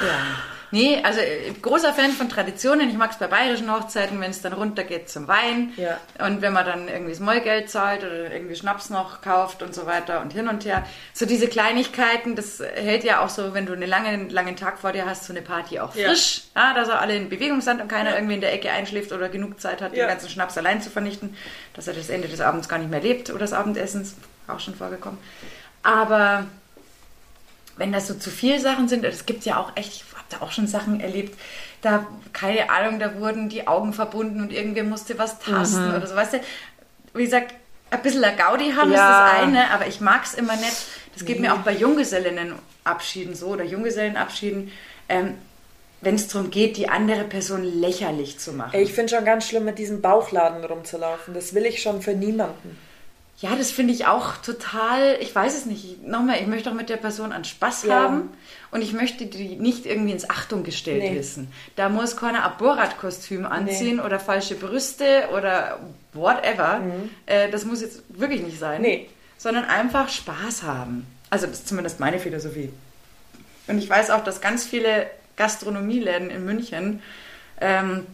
Ja. Nee, also äh, großer Fan von Traditionen. Ich mag es bei bayerischen Hochzeiten, wenn es dann runtergeht zum Wein. Ja. Und wenn man dann irgendwie das Mäugeld zahlt oder irgendwie Schnaps noch kauft und so weiter und hin und her. So diese Kleinigkeiten, das hält ja auch so, wenn du einen langen, langen Tag vor dir hast, so eine Party auch Ja. frisch. Ja. dass er alle in Bewegung sind und keiner irgendwie in der Ecke einschläft oder genug Zeit hat, Ja. den ganzen Schnaps allein zu vernichten. Dass er das Ende des Abends gar nicht mehr lebt oder des Abendessens. Auch schon vorgekommen. Aber wenn das so zu viele Sachen sind, es gibt ja auch echt, ich habe da auch schon Sachen erlebt, da, keine Ahnung, da wurden die Augen verbunden und irgendwer musste was tasten oder so, weißt du, wie gesagt, ein bisschen ein Gaudi haben Ja. ist das eine, aber ich mag es immer nicht, das geht mir auch bei Junggesellinnenabschieden so oder Junggesellenabschieden, ähm, wenn es darum geht, die andere Person lächerlich zu machen. Ich finde schon ganz schlimm, mit diesem Bauchladen rumzulaufen. Das will ich schon für niemanden. Ja, das finde ich auch total, ich weiß es nicht. Nochmal, ich möchte auch mit der Person an Spaß Ja. haben und ich möchte die nicht irgendwie ins Achtung gestellt Nee. wissen. Da muss keiner ein Borat-Kostüm anziehen oder falsche Brüste oder whatever. Äh, das muss jetzt wirklich nicht sein. Mhm. Nee. Sondern einfach Spaß haben. Also das ist zumindest meine Philosophie. Und ich weiß auch, dass ganz viele Gastronomieläden in München ähm,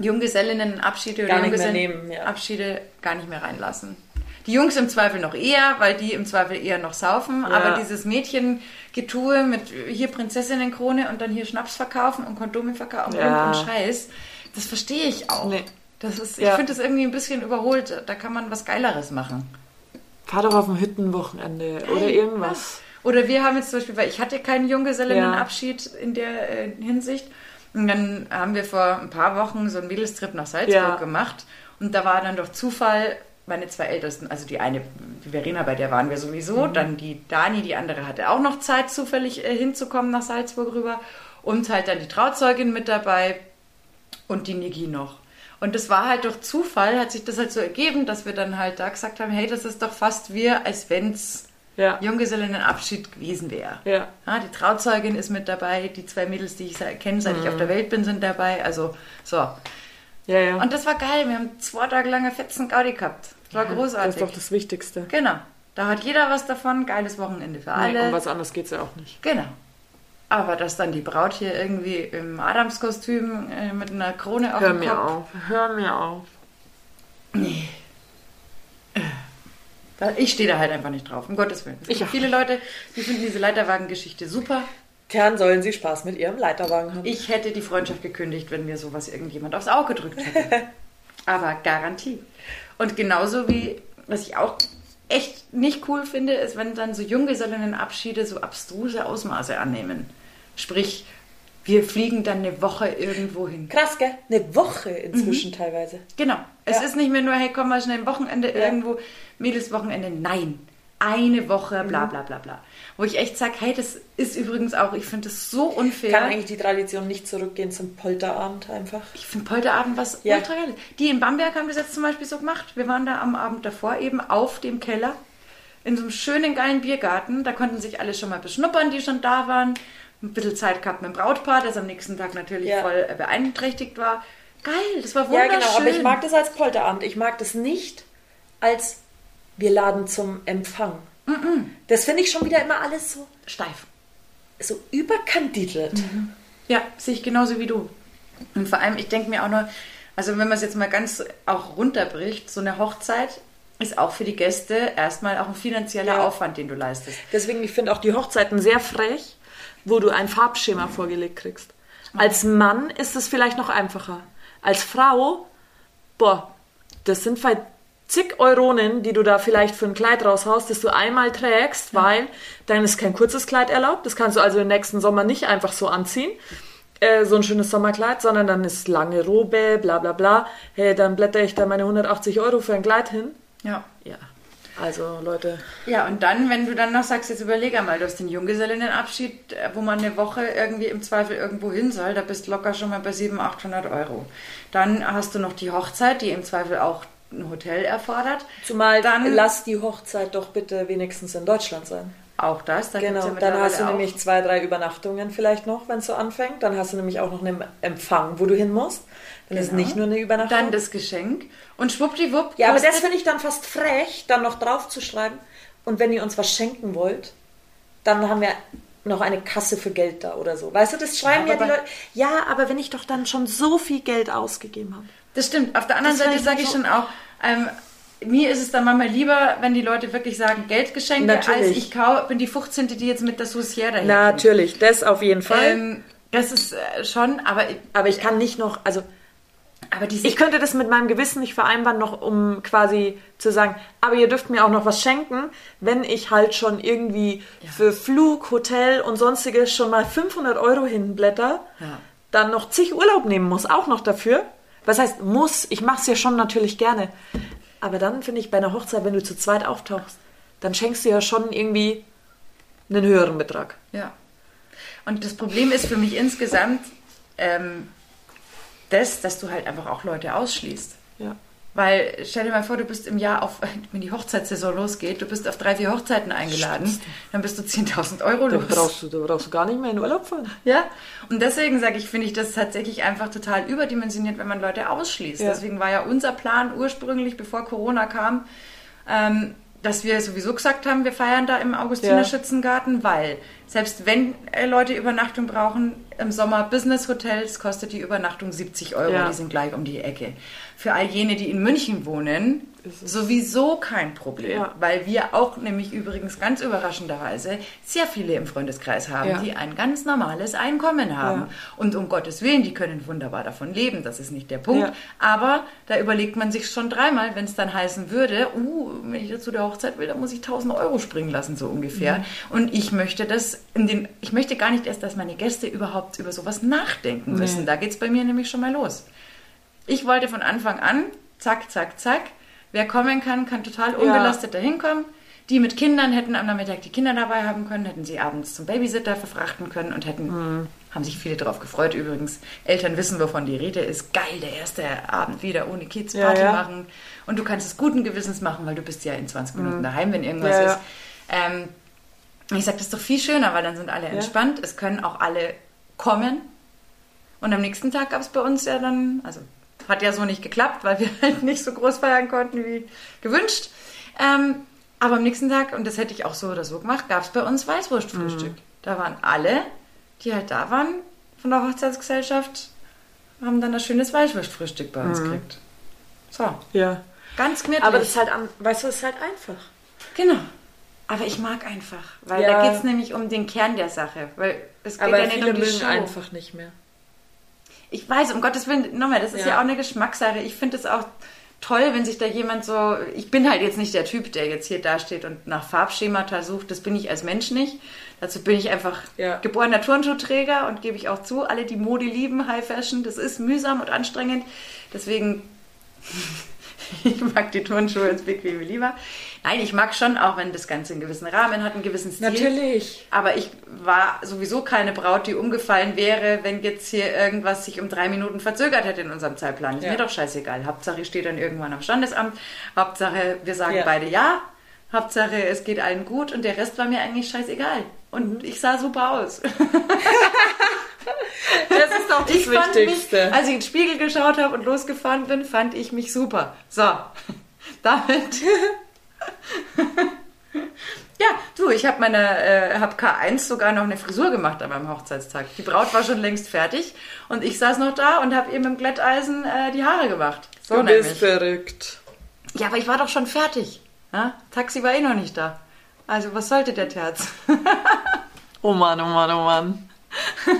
Junggesellinnenabschiede oder Gar nicht mehr Junggesellen- nehmen, ja. Abschiede gar nicht mehr reinlassen. Die Jungs im Zweifel noch eher, weil die im Zweifel eher noch saufen. Ja. Aber dieses Mädchengetue mit hier Prinzessinnenkrone und dann hier Schnaps verkaufen und Kondome verkaufen Ja. und, Scheiß, das verstehe ich auch. Nee. Das ist, ich Ja. finde das irgendwie ein bisschen überholt. Da kann man was Geileres machen. Fahr doch auf ein Hüttenwochenende oder irgendwas. Oder wir haben jetzt zum Beispiel, weil ich hatte keinen Junggesellinnenabschied in der äh, Hinsicht. Und dann haben wir vor ein paar Wochen so einen Mädelstrip nach Salzburg gemacht. Und da war dann durch Zufall meine zwei Ältesten, also die eine, die Verena, bei der waren wir sowieso, Mhm. dann die Dani, die andere hatte auch noch Zeit, zufällig äh, hinzukommen nach Salzburg rüber. Und halt dann die Trauzeugin mit dabei und die Niki noch. Und das war halt durch Zufall, hat sich das halt so ergeben, dass wir dann halt da gesagt haben, hey, das ist doch fast wir, als wenn's Ja. Junggesellinnenabschied gewesen wäre. Ja. die Trauzeugin ist mit dabei, die zwei Mädels, die ich kenne, seit ich Mhm. auf der Welt bin, sind dabei. Also so. Ja, ja. Und das war geil. Wir haben zwei Tage lange fetzen Gaudi gehabt. Das war das großartig. ist doch das Wichtigste. genau. Da hat jeder was davon. Geiles Wochenende für Nee, alle. um was anderes geht es ja auch nicht. Genau. Aber dass dann die Braut hier irgendwie im Adamskostüm äh, mit einer Krone auf Hör dem mir Kopf. auf. Hör mir auf. Da- Ich stehe da halt einfach nicht drauf, um Gottes Willen. Ich auch viele Leute, die finden diese Leiterwagengeschichte super. Dann sollen sie Spaß mit ihrem Leiterwagen haben. Ich hätte die Freundschaft gekündigt, wenn mir sowas irgendjemand aufs Auge gedrückt hätte. (laughs) Aber Garantie. Und genauso wie, was ich auch echt nicht cool finde, ist, wenn dann so Junggesellinnenabschiede so abstruse Ausmaße annehmen. Sprich, wir fliegen dann eine Woche irgendwo hin. Krass, gell? Eine Woche inzwischen teilweise. Genau. Es Ja. ist nicht mehr nur, hey, komm mal schnell ein Wochenende irgendwo, Mädelswochenende. Nein. Eine Woche, Mhm. bla bla bla bla. Wo ich echt sage, hey, das ist übrigens auch, ich finde das so unfair. Kann eigentlich die Tradition nicht zurückgehen zum Polterabend einfach? Ich finde Polterabend was Ja. ultra geil. Die in Bamberg haben das jetzt zum Beispiel so gemacht. Wir waren da am Abend davor eben auf dem Keller in so einem schönen, geilen Biergarten. Da konnten sich alle schon mal beschnuppern, die schon da waren. Ein bisschen Zeit gehabt mit dem Brautpaar, das am nächsten Tag natürlich Ja. voll äh, beeinträchtigt war. Geil, das war Ja, wunderschön. genau, aber ich mag das als Polterabend. Ich mag das nicht als wir laden zum Empfang. Das finde ich schon wieder immer alles so, Steif. so überkandidelt. Ja, sehe ich genauso wie du. Und vor allem, ich denke mir auch nur, also wenn man es jetzt mal ganz auch runterbricht, so eine Hochzeit ist auch für die Gäste erstmal auch ein finanzieller Ja. Aufwand, den du leistest. Deswegen, ich finde auch die Hochzeiten sehr frech, wo du ein Farbschema vorgelegt kriegst. Als Mann ist es vielleicht noch einfacher. Als Frau, boah, das sind zig Euronen, die du da vielleicht für ein Kleid raushaust, das du einmal trägst, weil dann ist kein kurzes Kleid erlaubt. Das kannst du also im nächsten Sommer nicht einfach so anziehen. Äh, so ein schönes Sommerkleid, sondern dann ist lange Robe, bla bla bla. Hey, dann blätter ich da meine 180 Euro für ein Kleid hin. Ja. Ja, also Leute, Ja, und dann, wenn du dann noch sagst, jetzt überleg einmal, du hast den Junggesellinnenabschied, äh, wo man eine Woche irgendwie im Zweifel irgendwo hin soll, da bist du locker schon mal bei 700, 800 Euro. Dann hast du noch die Hochzeit, die im Zweifel auch ein Hotel erfordert. Zumal Dann- lass die Hochzeit doch bitte wenigstens in Deutschland sein. Auch das, da Genau, ja dann hast du mittlerweile nämlich zwei, drei Übernachtungen vielleicht noch, wenn es so anfängt. Dann hast du nämlich auch noch einen Empfang, wo du hin musst. Dann ist Genau. nicht nur eine Übernachtung. Dann das Geschenk und schwuppdiwupp. ja, aber das finde ich dann fast frech, dann noch drauf zu schreiben. Und wenn ihr uns was schenken wollt, dann haben wir noch eine Kasse für Geld da oder so. Weißt du, das schreiben Ja, ja, die Leute. Ja, aber wenn ich doch dann schon so viel Geld ausgegeben habe. Das stimmt. Auf der anderen Das Seite sage ich so- schon auch, ähm, mir ist es dann manchmal lieber, wenn die Leute wirklich sagen Geldgeschenke, Natürlich. als ich kau, bin die 15. die jetzt mit der Saucière daher Natürlich, das auf jeden Fall. Ähm, das ist äh, schon, aber, aber ich kann nicht noch, also aber diese Ich könnte das mit meinem Gewissen nicht vereinbaren, noch um quasi zu sagen, aber ihr dürft mir auch noch was schenken, wenn ich halt schon irgendwie für Flug, Hotel und sonstiges schon mal 500 Euro hinblätter, Ja. dann noch zig Urlaub nehmen muss, auch noch dafür. Was heißt muss? Ich mache es ja schon natürlich gerne. Aber dann finde ich bei einer Hochzeit, wenn du zu zweit auftauchst, dann schenkst du ja schon irgendwie einen höheren Betrag. Ja. Und das Problem ist für mich insgesamt ähm, das, dass du halt einfach auch Leute ausschließt. Weil stell dir mal vor, du bist im Jahr auf, (laughs) wenn die Hochzeitssaison losgeht, du bist auf drei, vier Hochzeiten eingeladen, dann bist du 10.000 Euro Da los. brauchst du, da brauchst du gar nicht mehr in Urlaub fahren. Ja, und deswegen sage ich, finde ich das tatsächlich einfach total überdimensioniert, wenn man Leute ausschließt. Ja. Deswegen war ja unser Plan ursprünglich, bevor Corona kam, ähm, dass wir sowieso gesagt haben, wir feiern da im Augustiner Schützengarten, weil selbst wenn äh, Leute Übernachtung brauchen, im Sommer Business Hotels kostet die Übernachtung 70 Euro, Ja. die sind gleich um die Ecke. Für all jene, die in München wohnen. Sowieso kein Problem, Ja. weil wir auch nämlich übrigens ganz überraschenderweise sehr viele im Freundeskreis haben, Ja. die ein ganz normales Einkommen haben. Ja. Und um Gottes Willen, die können wunderbar davon leben, das ist nicht der Punkt. Aber da überlegt man sich schon dreimal, wenn es dann heißen würde, uh, wenn ich zu der Hochzeit will, dann muss ich 1000 Euro springen lassen, so ungefähr. Mhm. Und ich möchte das, in den, ich möchte gar nicht erst, dass meine Gäste überhaupt über sowas nachdenken müssen. Nee. Da geht es bei mir nämlich schon mal los. Ich wollte von Anfang an, zack, zack, zack, wer kommen kann, kann total unbelastet dahin kommen. Die mit Kindern hätten am Nachmittag die Kinder dabei haben können, hätten sie abends zum Babysitter verfrachten können und hätten, haben sich viele darauf gefreut übrigens. Eltern wissen, wovon die Rede ist. Geil, der erste Abend wieder ohne Kids Ja, Party ja. machen. Und du kannst es guten Gewissens machen, weil du bist ja in 20 Minuten daheim, wenn irgendwas Ja, ja. ist. Ähm, ich sage, das ist doch viel schöner, weil dann sind alle entspannt. Es können auch alle kommen. Und am nächsten Tag gab es bei uns ja dann, also hat ja so nicht geklappt, weil wir (laughs) halt nicht so groß feiern konnten wie gewünscht. Ähm, aber am nächsten Tag, und das hätte ich auch so oder so gemacht, gab es bei uns Weißwurstfrühstück. Da waren alle, die halt da waren von der Hochzeitsgesellschaft, haben dann ein schönes Weißwurstfrühstück bei uns gekriegt. So, Ja. ganz gemütlich. Aber das ist halt, weißt du, das ist halt einfach. Genau. Aber ich mag einfach, weil Ja. da geht es nämlich um den Kern der Sache. Weil es geht Aber ja nicht viele um die mögen Show. einfach nicht mehr. Ich weiß, um Gottes Willen, nochmal, das ist ja, Ja. auch eine Geschmackssache. Ich finde es auch toll, wenn sich da jemand so. Ich bin halt jetzt nicht der Typ, der jetzt hier dasteht und nach Farbschemata sucht. Das bin ich als Mensch nicht. Dazu bin ich einfach Ja. geborener Turnschuhträger und gebe ich auch zu. Alle, die Mode lieben, High Fashion, das ist mühsam und anstrengend. Deswegen. (laughs) Ich mag die Turnschuhe ins Bequeme lieber. Nein, ich mag schon auch, wenn das Ganze einen gewissen Rahmen hat, einen gewissen Stil. Natürlich. Aber ich war sowieso keine Braut, die umgefallen wäre, wenn jetzt hier irgendwas sich um drei Minuten verzögert hätte in unserem Zeitplan. Ist Ja. mir doch scheißegal. Hauptsache, ich stehe dann irgendwann am Standesamt. Hauptsache, wir sagen Ja. beide ja. Hauptsache, es geht allen gut und der Rest war mir eigentlich scheißegal. Und ich sah super aus. (laughs) Das ist doch das Ich fand mich, Wichtigste. als ich in den Spiegel geschaut habe und losgefahren bin, fand ich mich super. So, (laughs) damit. (laughs) (laughs) ja, du, ich habe meine, äh, hab K1 sogar noch eine Frisur gemacht an meinem Hochzeitstag. Die Braut war schon längst fertig und ich saß noch da und habe ihr mit dem Glätteisen äh, die Haare gemacht. So du nämlich. bist verrückt. Ja, aber ich war doch schon fertig. Ja? Taxi war eh noch nicht da. Also was sollte der Terz? (laughs) Oh Mann, oh Mann, oh Mann. (laughs)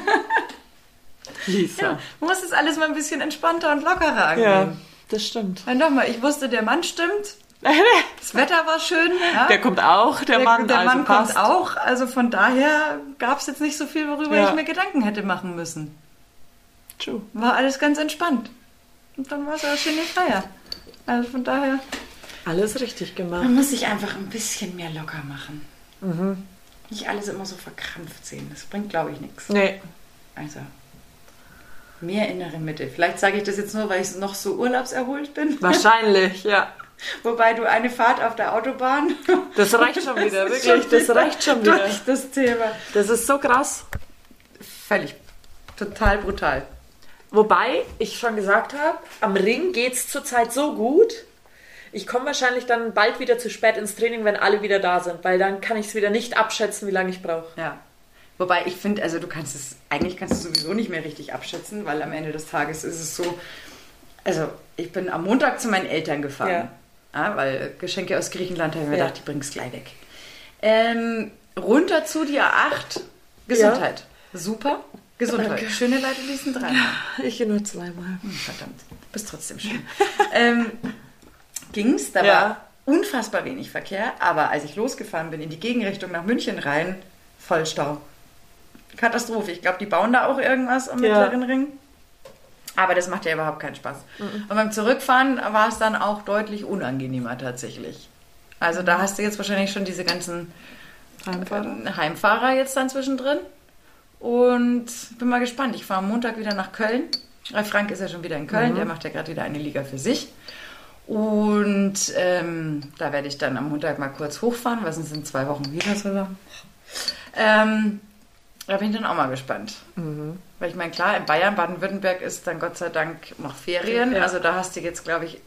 Lisa. Man muss das alles mal ein bisschen entspannter und lockerer angehen. Ja, das stimmt. Und nochmal, ich wusste, der Mann stimmt. (laughs) Das Wetter war schön. Ja? Der kommt auch, der, Der, Mann, der also Mann passt. kommt auch. Also von daher gab es jetzt nicht so viel, worüber Ja. ich mir Gedanken hätte machen müssen. True. War alles ganz entspannt. Und dann war es auch eine schöne Feier. Also von daher, Alles richtig gemacht. man muss sich einfach ein bisschen mehr locker machen. Mhm. Nicht alles immer so verkrampft sehen. Das bringt, glaube ich, nichts. Nee. Also, mehr innere Mitte. Vielleicht sage ich das jetzt nur, weil ich noch so urlaubserholt bin. Wahrscheinlich, ja. Wobei du eine Fahrt auf der Autobahn. (laughs) Das reicht schon wieder, (laughs) wirklich. schon Das wieder reicht schon wieder. Durch das Thema. Das ist so krass. Völlig. Total brutal. Wobei ich schon gesagt habe, am Ring geht es zurzeit so gut. Ich komme wahrscheinlich dann bald wieder zu spät ins Training, wenn alle wieder da sind, weil dann kann ich es wieder nicht abschätzen, wie lange ich brauche. Ja. Wobei ich finde, also du kannst es, eigentlich kannst du es sowieso nicht mehr richtig abschätzen, weil am Ende des Tages ist es so, also ich bin am Montag zu meinen Eltern gefahren, Ja. Ja, weil Geschenke aus Griechenland habe ich mir Ja. gedacht, die bring's gleich weg. Ähm, runter zu die A8, Gesundheit. Super, Gesundheit. Danke. Schöne Leute ließen dreimal. Ich nur zweimal. Hm, Verdammt, bist trotzdem schön. ähm, ging's, da Ja. war unfassbar wenig Verkehr, aber als ich losgefahren bin in die Gegenrichtung nach München rein, voll Stau. Katastrophe. Ich glaube, die bauen da auch irgendwas am Ja. mittleren Ring. Aber das macht ja überhaupt keinen Spaß. Und beim Zurückfahren war es dann auch deutlich unangenehmer tatsächlich. Also da hast du jetzt wahrscheinlich schon diese ganzen Heimfahrer. äh, Heimfahrer jetzt dann zwischendrin. Und bin mal gespannt. Ich fahre am Montag wieder nach Köln. Äh, Frank ist ja schon wieder in Köln, der macht ja gerade wieder eine Liga für sich. Und ähm, da werde ich dann am Montag mal kurz hochfahren, weil sonst sind zwei Wochen wieder zusammen. Ähm, da bin ich dann auch mal gespannt. Weil ich meine, klar, in Bayern, Baden-Württemberg ist dann Gott sei Dank noch Ferien. Ja. Also da hast du jetzt, glaube ich,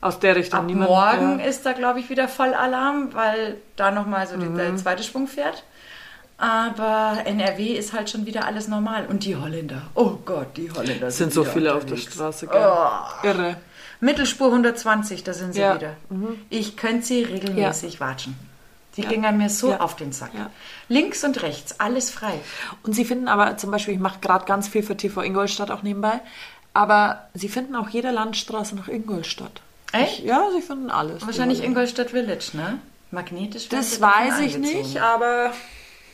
Aus der Richtung Ab niemand. morgen Ja. ist da, glaube ich, wieder Vollalarm, weil da nochmal so Mhm. der zweite Sprung fährt. Aber NRW ist halt schon wieder alles normal. Und die Holländer. Oh Gott, die Holländer Es sind so viele auf der unterwegs. Straße, gell? Oh. Irre. Mittelspur 120, da sind sie Ja. wieder. Ich könnte sie regelmäßig watschen. Die gingen mir so Ja. auf den Sack. Ja. Links und rechts, alles frei. Und sie finden aber zum Beispiel, ich mache gerade ganz viel für TV Ingolstadt auch nebenbei, aber sie finden auch jede Landstraße nach Ingolstadt. Echt? Ich, ja, sie finden alles. Wahrscheinlich überall. Ingolstadt Village, ne? Magnetisch. Das weiß ich angezogen. nicht, aber.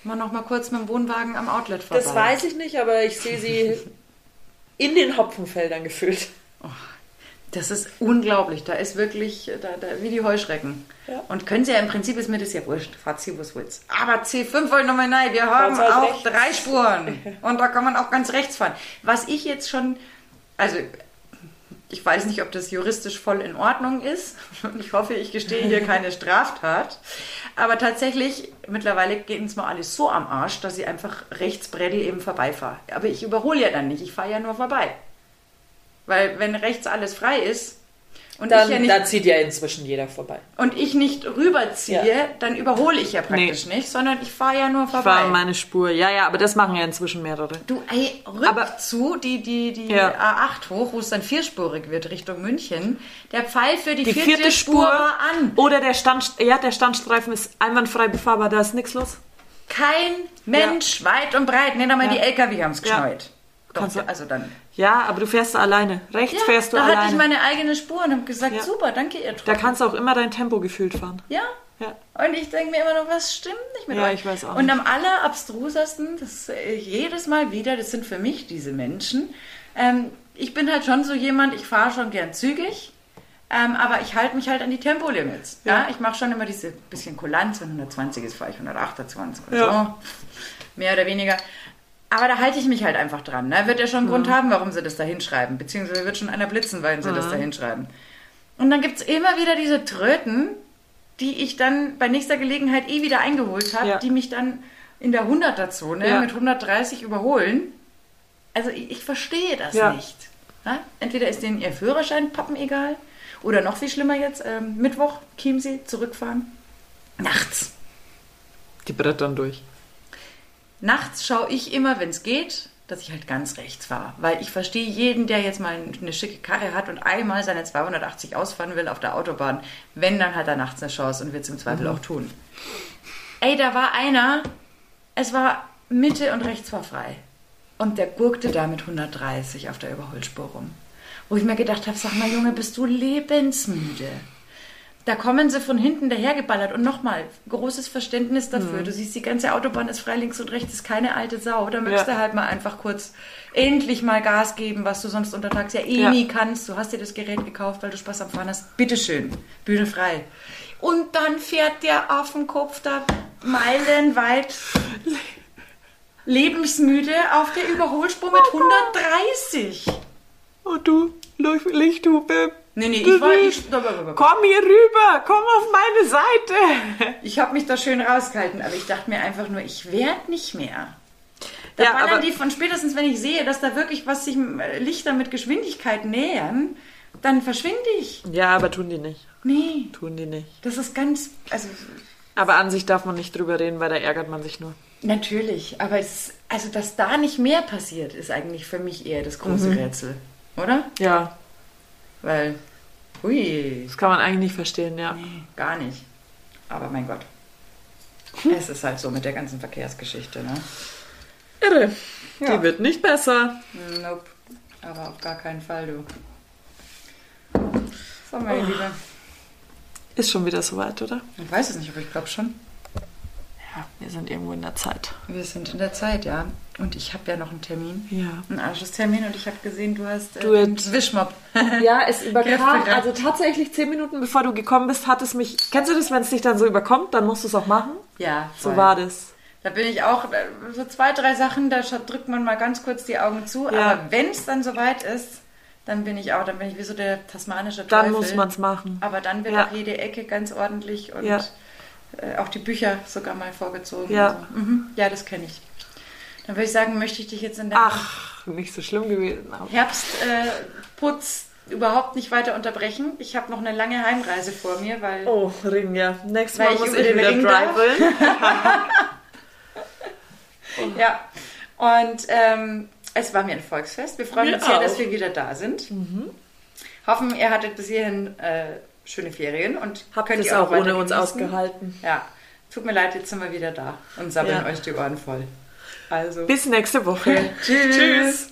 Mal noch mal kurz mit dem Wohnwagen am Outlet vorbei. Das weiß ich nicht, aber ich sehe sie (laughs) in den Hopfenfeldern gefüllt. Das ist unglaublich. Da ist wirklich, da, da, wie die Heuschrecken. Ja. Und können Sie ja im Prinzip, ist mir das ja wurscht. Fahrt Sie, wo es willst. Aber C5 wollte nochmal nein. Wir haben halt auch rechts. drei Spuren. (laughs) Und da kann man auch ganz rechts fahren. Was ich jetzt schon, also ich weiß nicht, ob das juristisch voll in Ordnung ist. (laughs) Ich hoffe, ich gestehe hier keine (laughs) Straftat. Aber tatsächlich, mittlerweile geht uns mal alles so am Arsch, dass ich einfach rechts Bredel eben vorbeifahre. Aber ich überhole ja dann nicht. Ich fahre ja nur vorbei. Weil wenn rechts alles frei ist und ich ja nicht zieht ja inzwischen jeder vorbei. und ich nicht rüberziehe, dann überhole ich ja praktisch nicht, sondern ich fahre ja nur vorbei. War meine Spur. Ja, ja, aber das machen ja inzwischen mehrere. du, ey, rück Aber- zu, die, die, die Ja. A8 hoch, wo es dann vierspurig wird Richtung München. Der Pfeil für die, Die vierte, vierte Spur Spur war an. Oder der Stand, ja, der Standstreifen ist einwandfrei befahrbar, da ist nichts los. Kein Mensch, weit und breit. Nee, mal Ja. die LKW haben es Ja. Geschneut. Doch, Kannst du- also dann. Ja, aber du fährst da alleine. Rechts Ja, fährst du da alleine. hatte ich meine eigene Spur und habe gesagt, Ja. super, danke ihr da kannst du auch immer dein Tempo gefühlt fahren. Ja. Ja. Und ich denke mir immer noch, was stimmt nicht mit Ja, euch? ich weiß auch Und nicht. am allerabstrusesten, das jedes Mal wieder, das sind für mich diese Menschen. Ähm, ich bin halt schon so jemand, ich fahre schon gern zügig, ähm, aber ich halte mich halt an die Tempolimits. Ja. Ja. Ich mache schon immer diese bisschen Kulanz, wenn 120 ist, fahre ich 128 und Ja. so. Mehr oder weniger. Aber da halte ich mich halt einfach dran. Ne? Wird ja schon einen Grund haben, warum sie das da hinschreiben. Beziehungsweise wird schon einer blitzen, weil sie das da hinschreiben. Und dann gibt es immer wieder diese Tröten, die ich dann bei nächster Gelegenheit eh wieder eingeholt habe, Ja. die mich dann in der 100er-Zone Ja. mit 130 überholen. Also ich, ich verstehe das Ja. nicht. Ja? Entweder ist denen ihr Führerschein pappen egal oder noch viel schlimmer jetzt, ähm, Mittwoch, Chiemsee, zurückfahren. Nachts. Die brettern durch. Nachts schaue ich immer, wenn es geht, dass ich halt ganz rechts fahre. Weil ich verstehe jeden, der jetzt mal eine schicke Karre hat und einmal seine 280 ausfahren will auf der Autobahn. Wenn, dann hat er nachts eine Chance und wird es im Zweifel auch tun. Ey, da war einer, es war Mitte und rechts war frei. Und der gurkte da mit 130 auf der Überholspur rum. Wo ich mir gedacht habe, sag mal Junge, bist du lebensmüde? Da kommen sie von hinten dahergeballert und nochmal, großes Verständnis dafür. Mhm. Du siehst, die ganze Autobahn ist frei, links und rechts ist keine alte Sau. Da möchtest Ja. du halt mal einfach kurz endlich mal Gas geben, was du sonst untertags ja eh Ja. nie kannst. Du hast dir das Gerät gekauft, weil du Spaß am Fahren hast. Bitteschön, Bühne frei. Und dann fährt der Affenkopf da meilenweit lebensmüde auf der Überholspur mit 130. Oh du, Licht- Lichthupe. Nee, nee, ich war... Ich, Komm hier rüber, komm auf meine Seite. (laughs) Ich habe mich da schön rausgehalten, aber ich dachte mir einfach nur, ich werde nicht mehr. Da Ja, ballern aber- die von spätestens, wenn ich sehe, dass da wirklich was sich äh, Lichter mit Geschwindigkeit nähern, dann verschwinde ich. Ja, aber tun die nicht. Nee, Tun die nicht. das ist ganz, also Aber an sich darf man nicht drüber reden, weil da ärgert man sich nur. natürlich, aber es, also dass da nicht mehr passiert, ist eigentlich für mich eher das große Mhm. Rätsel, oder? Ja, Weil, hui, das kann man eigentlich nicht verstehen, ja. nee, gar nicht. Aber mein Gott, (laughs) es ist halt so mit der ganzen Verkehrsgeschichte, ne? Irre. Ja. Die wird nicht besser. Nope. Aber auf gar keinen Fall, du. So, meine Liebe. Ist schon wieder soweit, oder? Ich weiß es nicht, aber ich glaube schon. Ja, wir sind irgendwo in der Zeit. Wir sind in der Zeit, ja. Und ich habe ja noch einen Termin. Ja. Einen Anschlusstermin und ich habe gesehen, du hast äh, Du den jetzt- Wischmopp. (laughs) Ja, es überkam, also tatsächlich zehn Minuten bevor du gekommen bist, hat es mich. Kennst du das, wenn es dich dann so überkommt, dann musst du es auch machen? ja, So voll. war das. Da bin ich auch, äh, so zwei, drei Sachen, da drückt man mal ganz kurz die Augen zu. Ja. Aber wenn es dann soweit ist, dann bin ich auch, dann bin ich wie so der tasmanische Dann Teufel. muss man es machen. Aber dann wird Ja. auch jede Ecke ganz ordentlich und Ja. Äh, auch die Bücher sogar mal vorgezogen. Ja. und So. Mhm. Ja, das kenne ich. Dann würde ich sagen, möchte ich dich jetzt in der Ach, nicht so schlimm gewesen. Herbstputz äh, überhaupt nicht weiter unterbrechen. Ich habe noch eine lange Heimreise vor mir, weil Oh, Ring, ja. Nächstes Mal ich muss ich den wieder Ring darf. driven. (laughs) (laughs) ja. Und ähm, es war mir ein Volksfest. Wir freuen Mir uns sehr, auch. dass wir wieder da sind. Hoffen, ihr hattet bis hierhin äh, schöne Ferien und Habt könnt es ihr auch, auch ohne uns ausgehalten. Ja, tut mir leid, jetzt sind wir wieder da und sabbeln Ja. euch die Ohren voll. Also, Bis nächste Woche. (laughs) tschüss.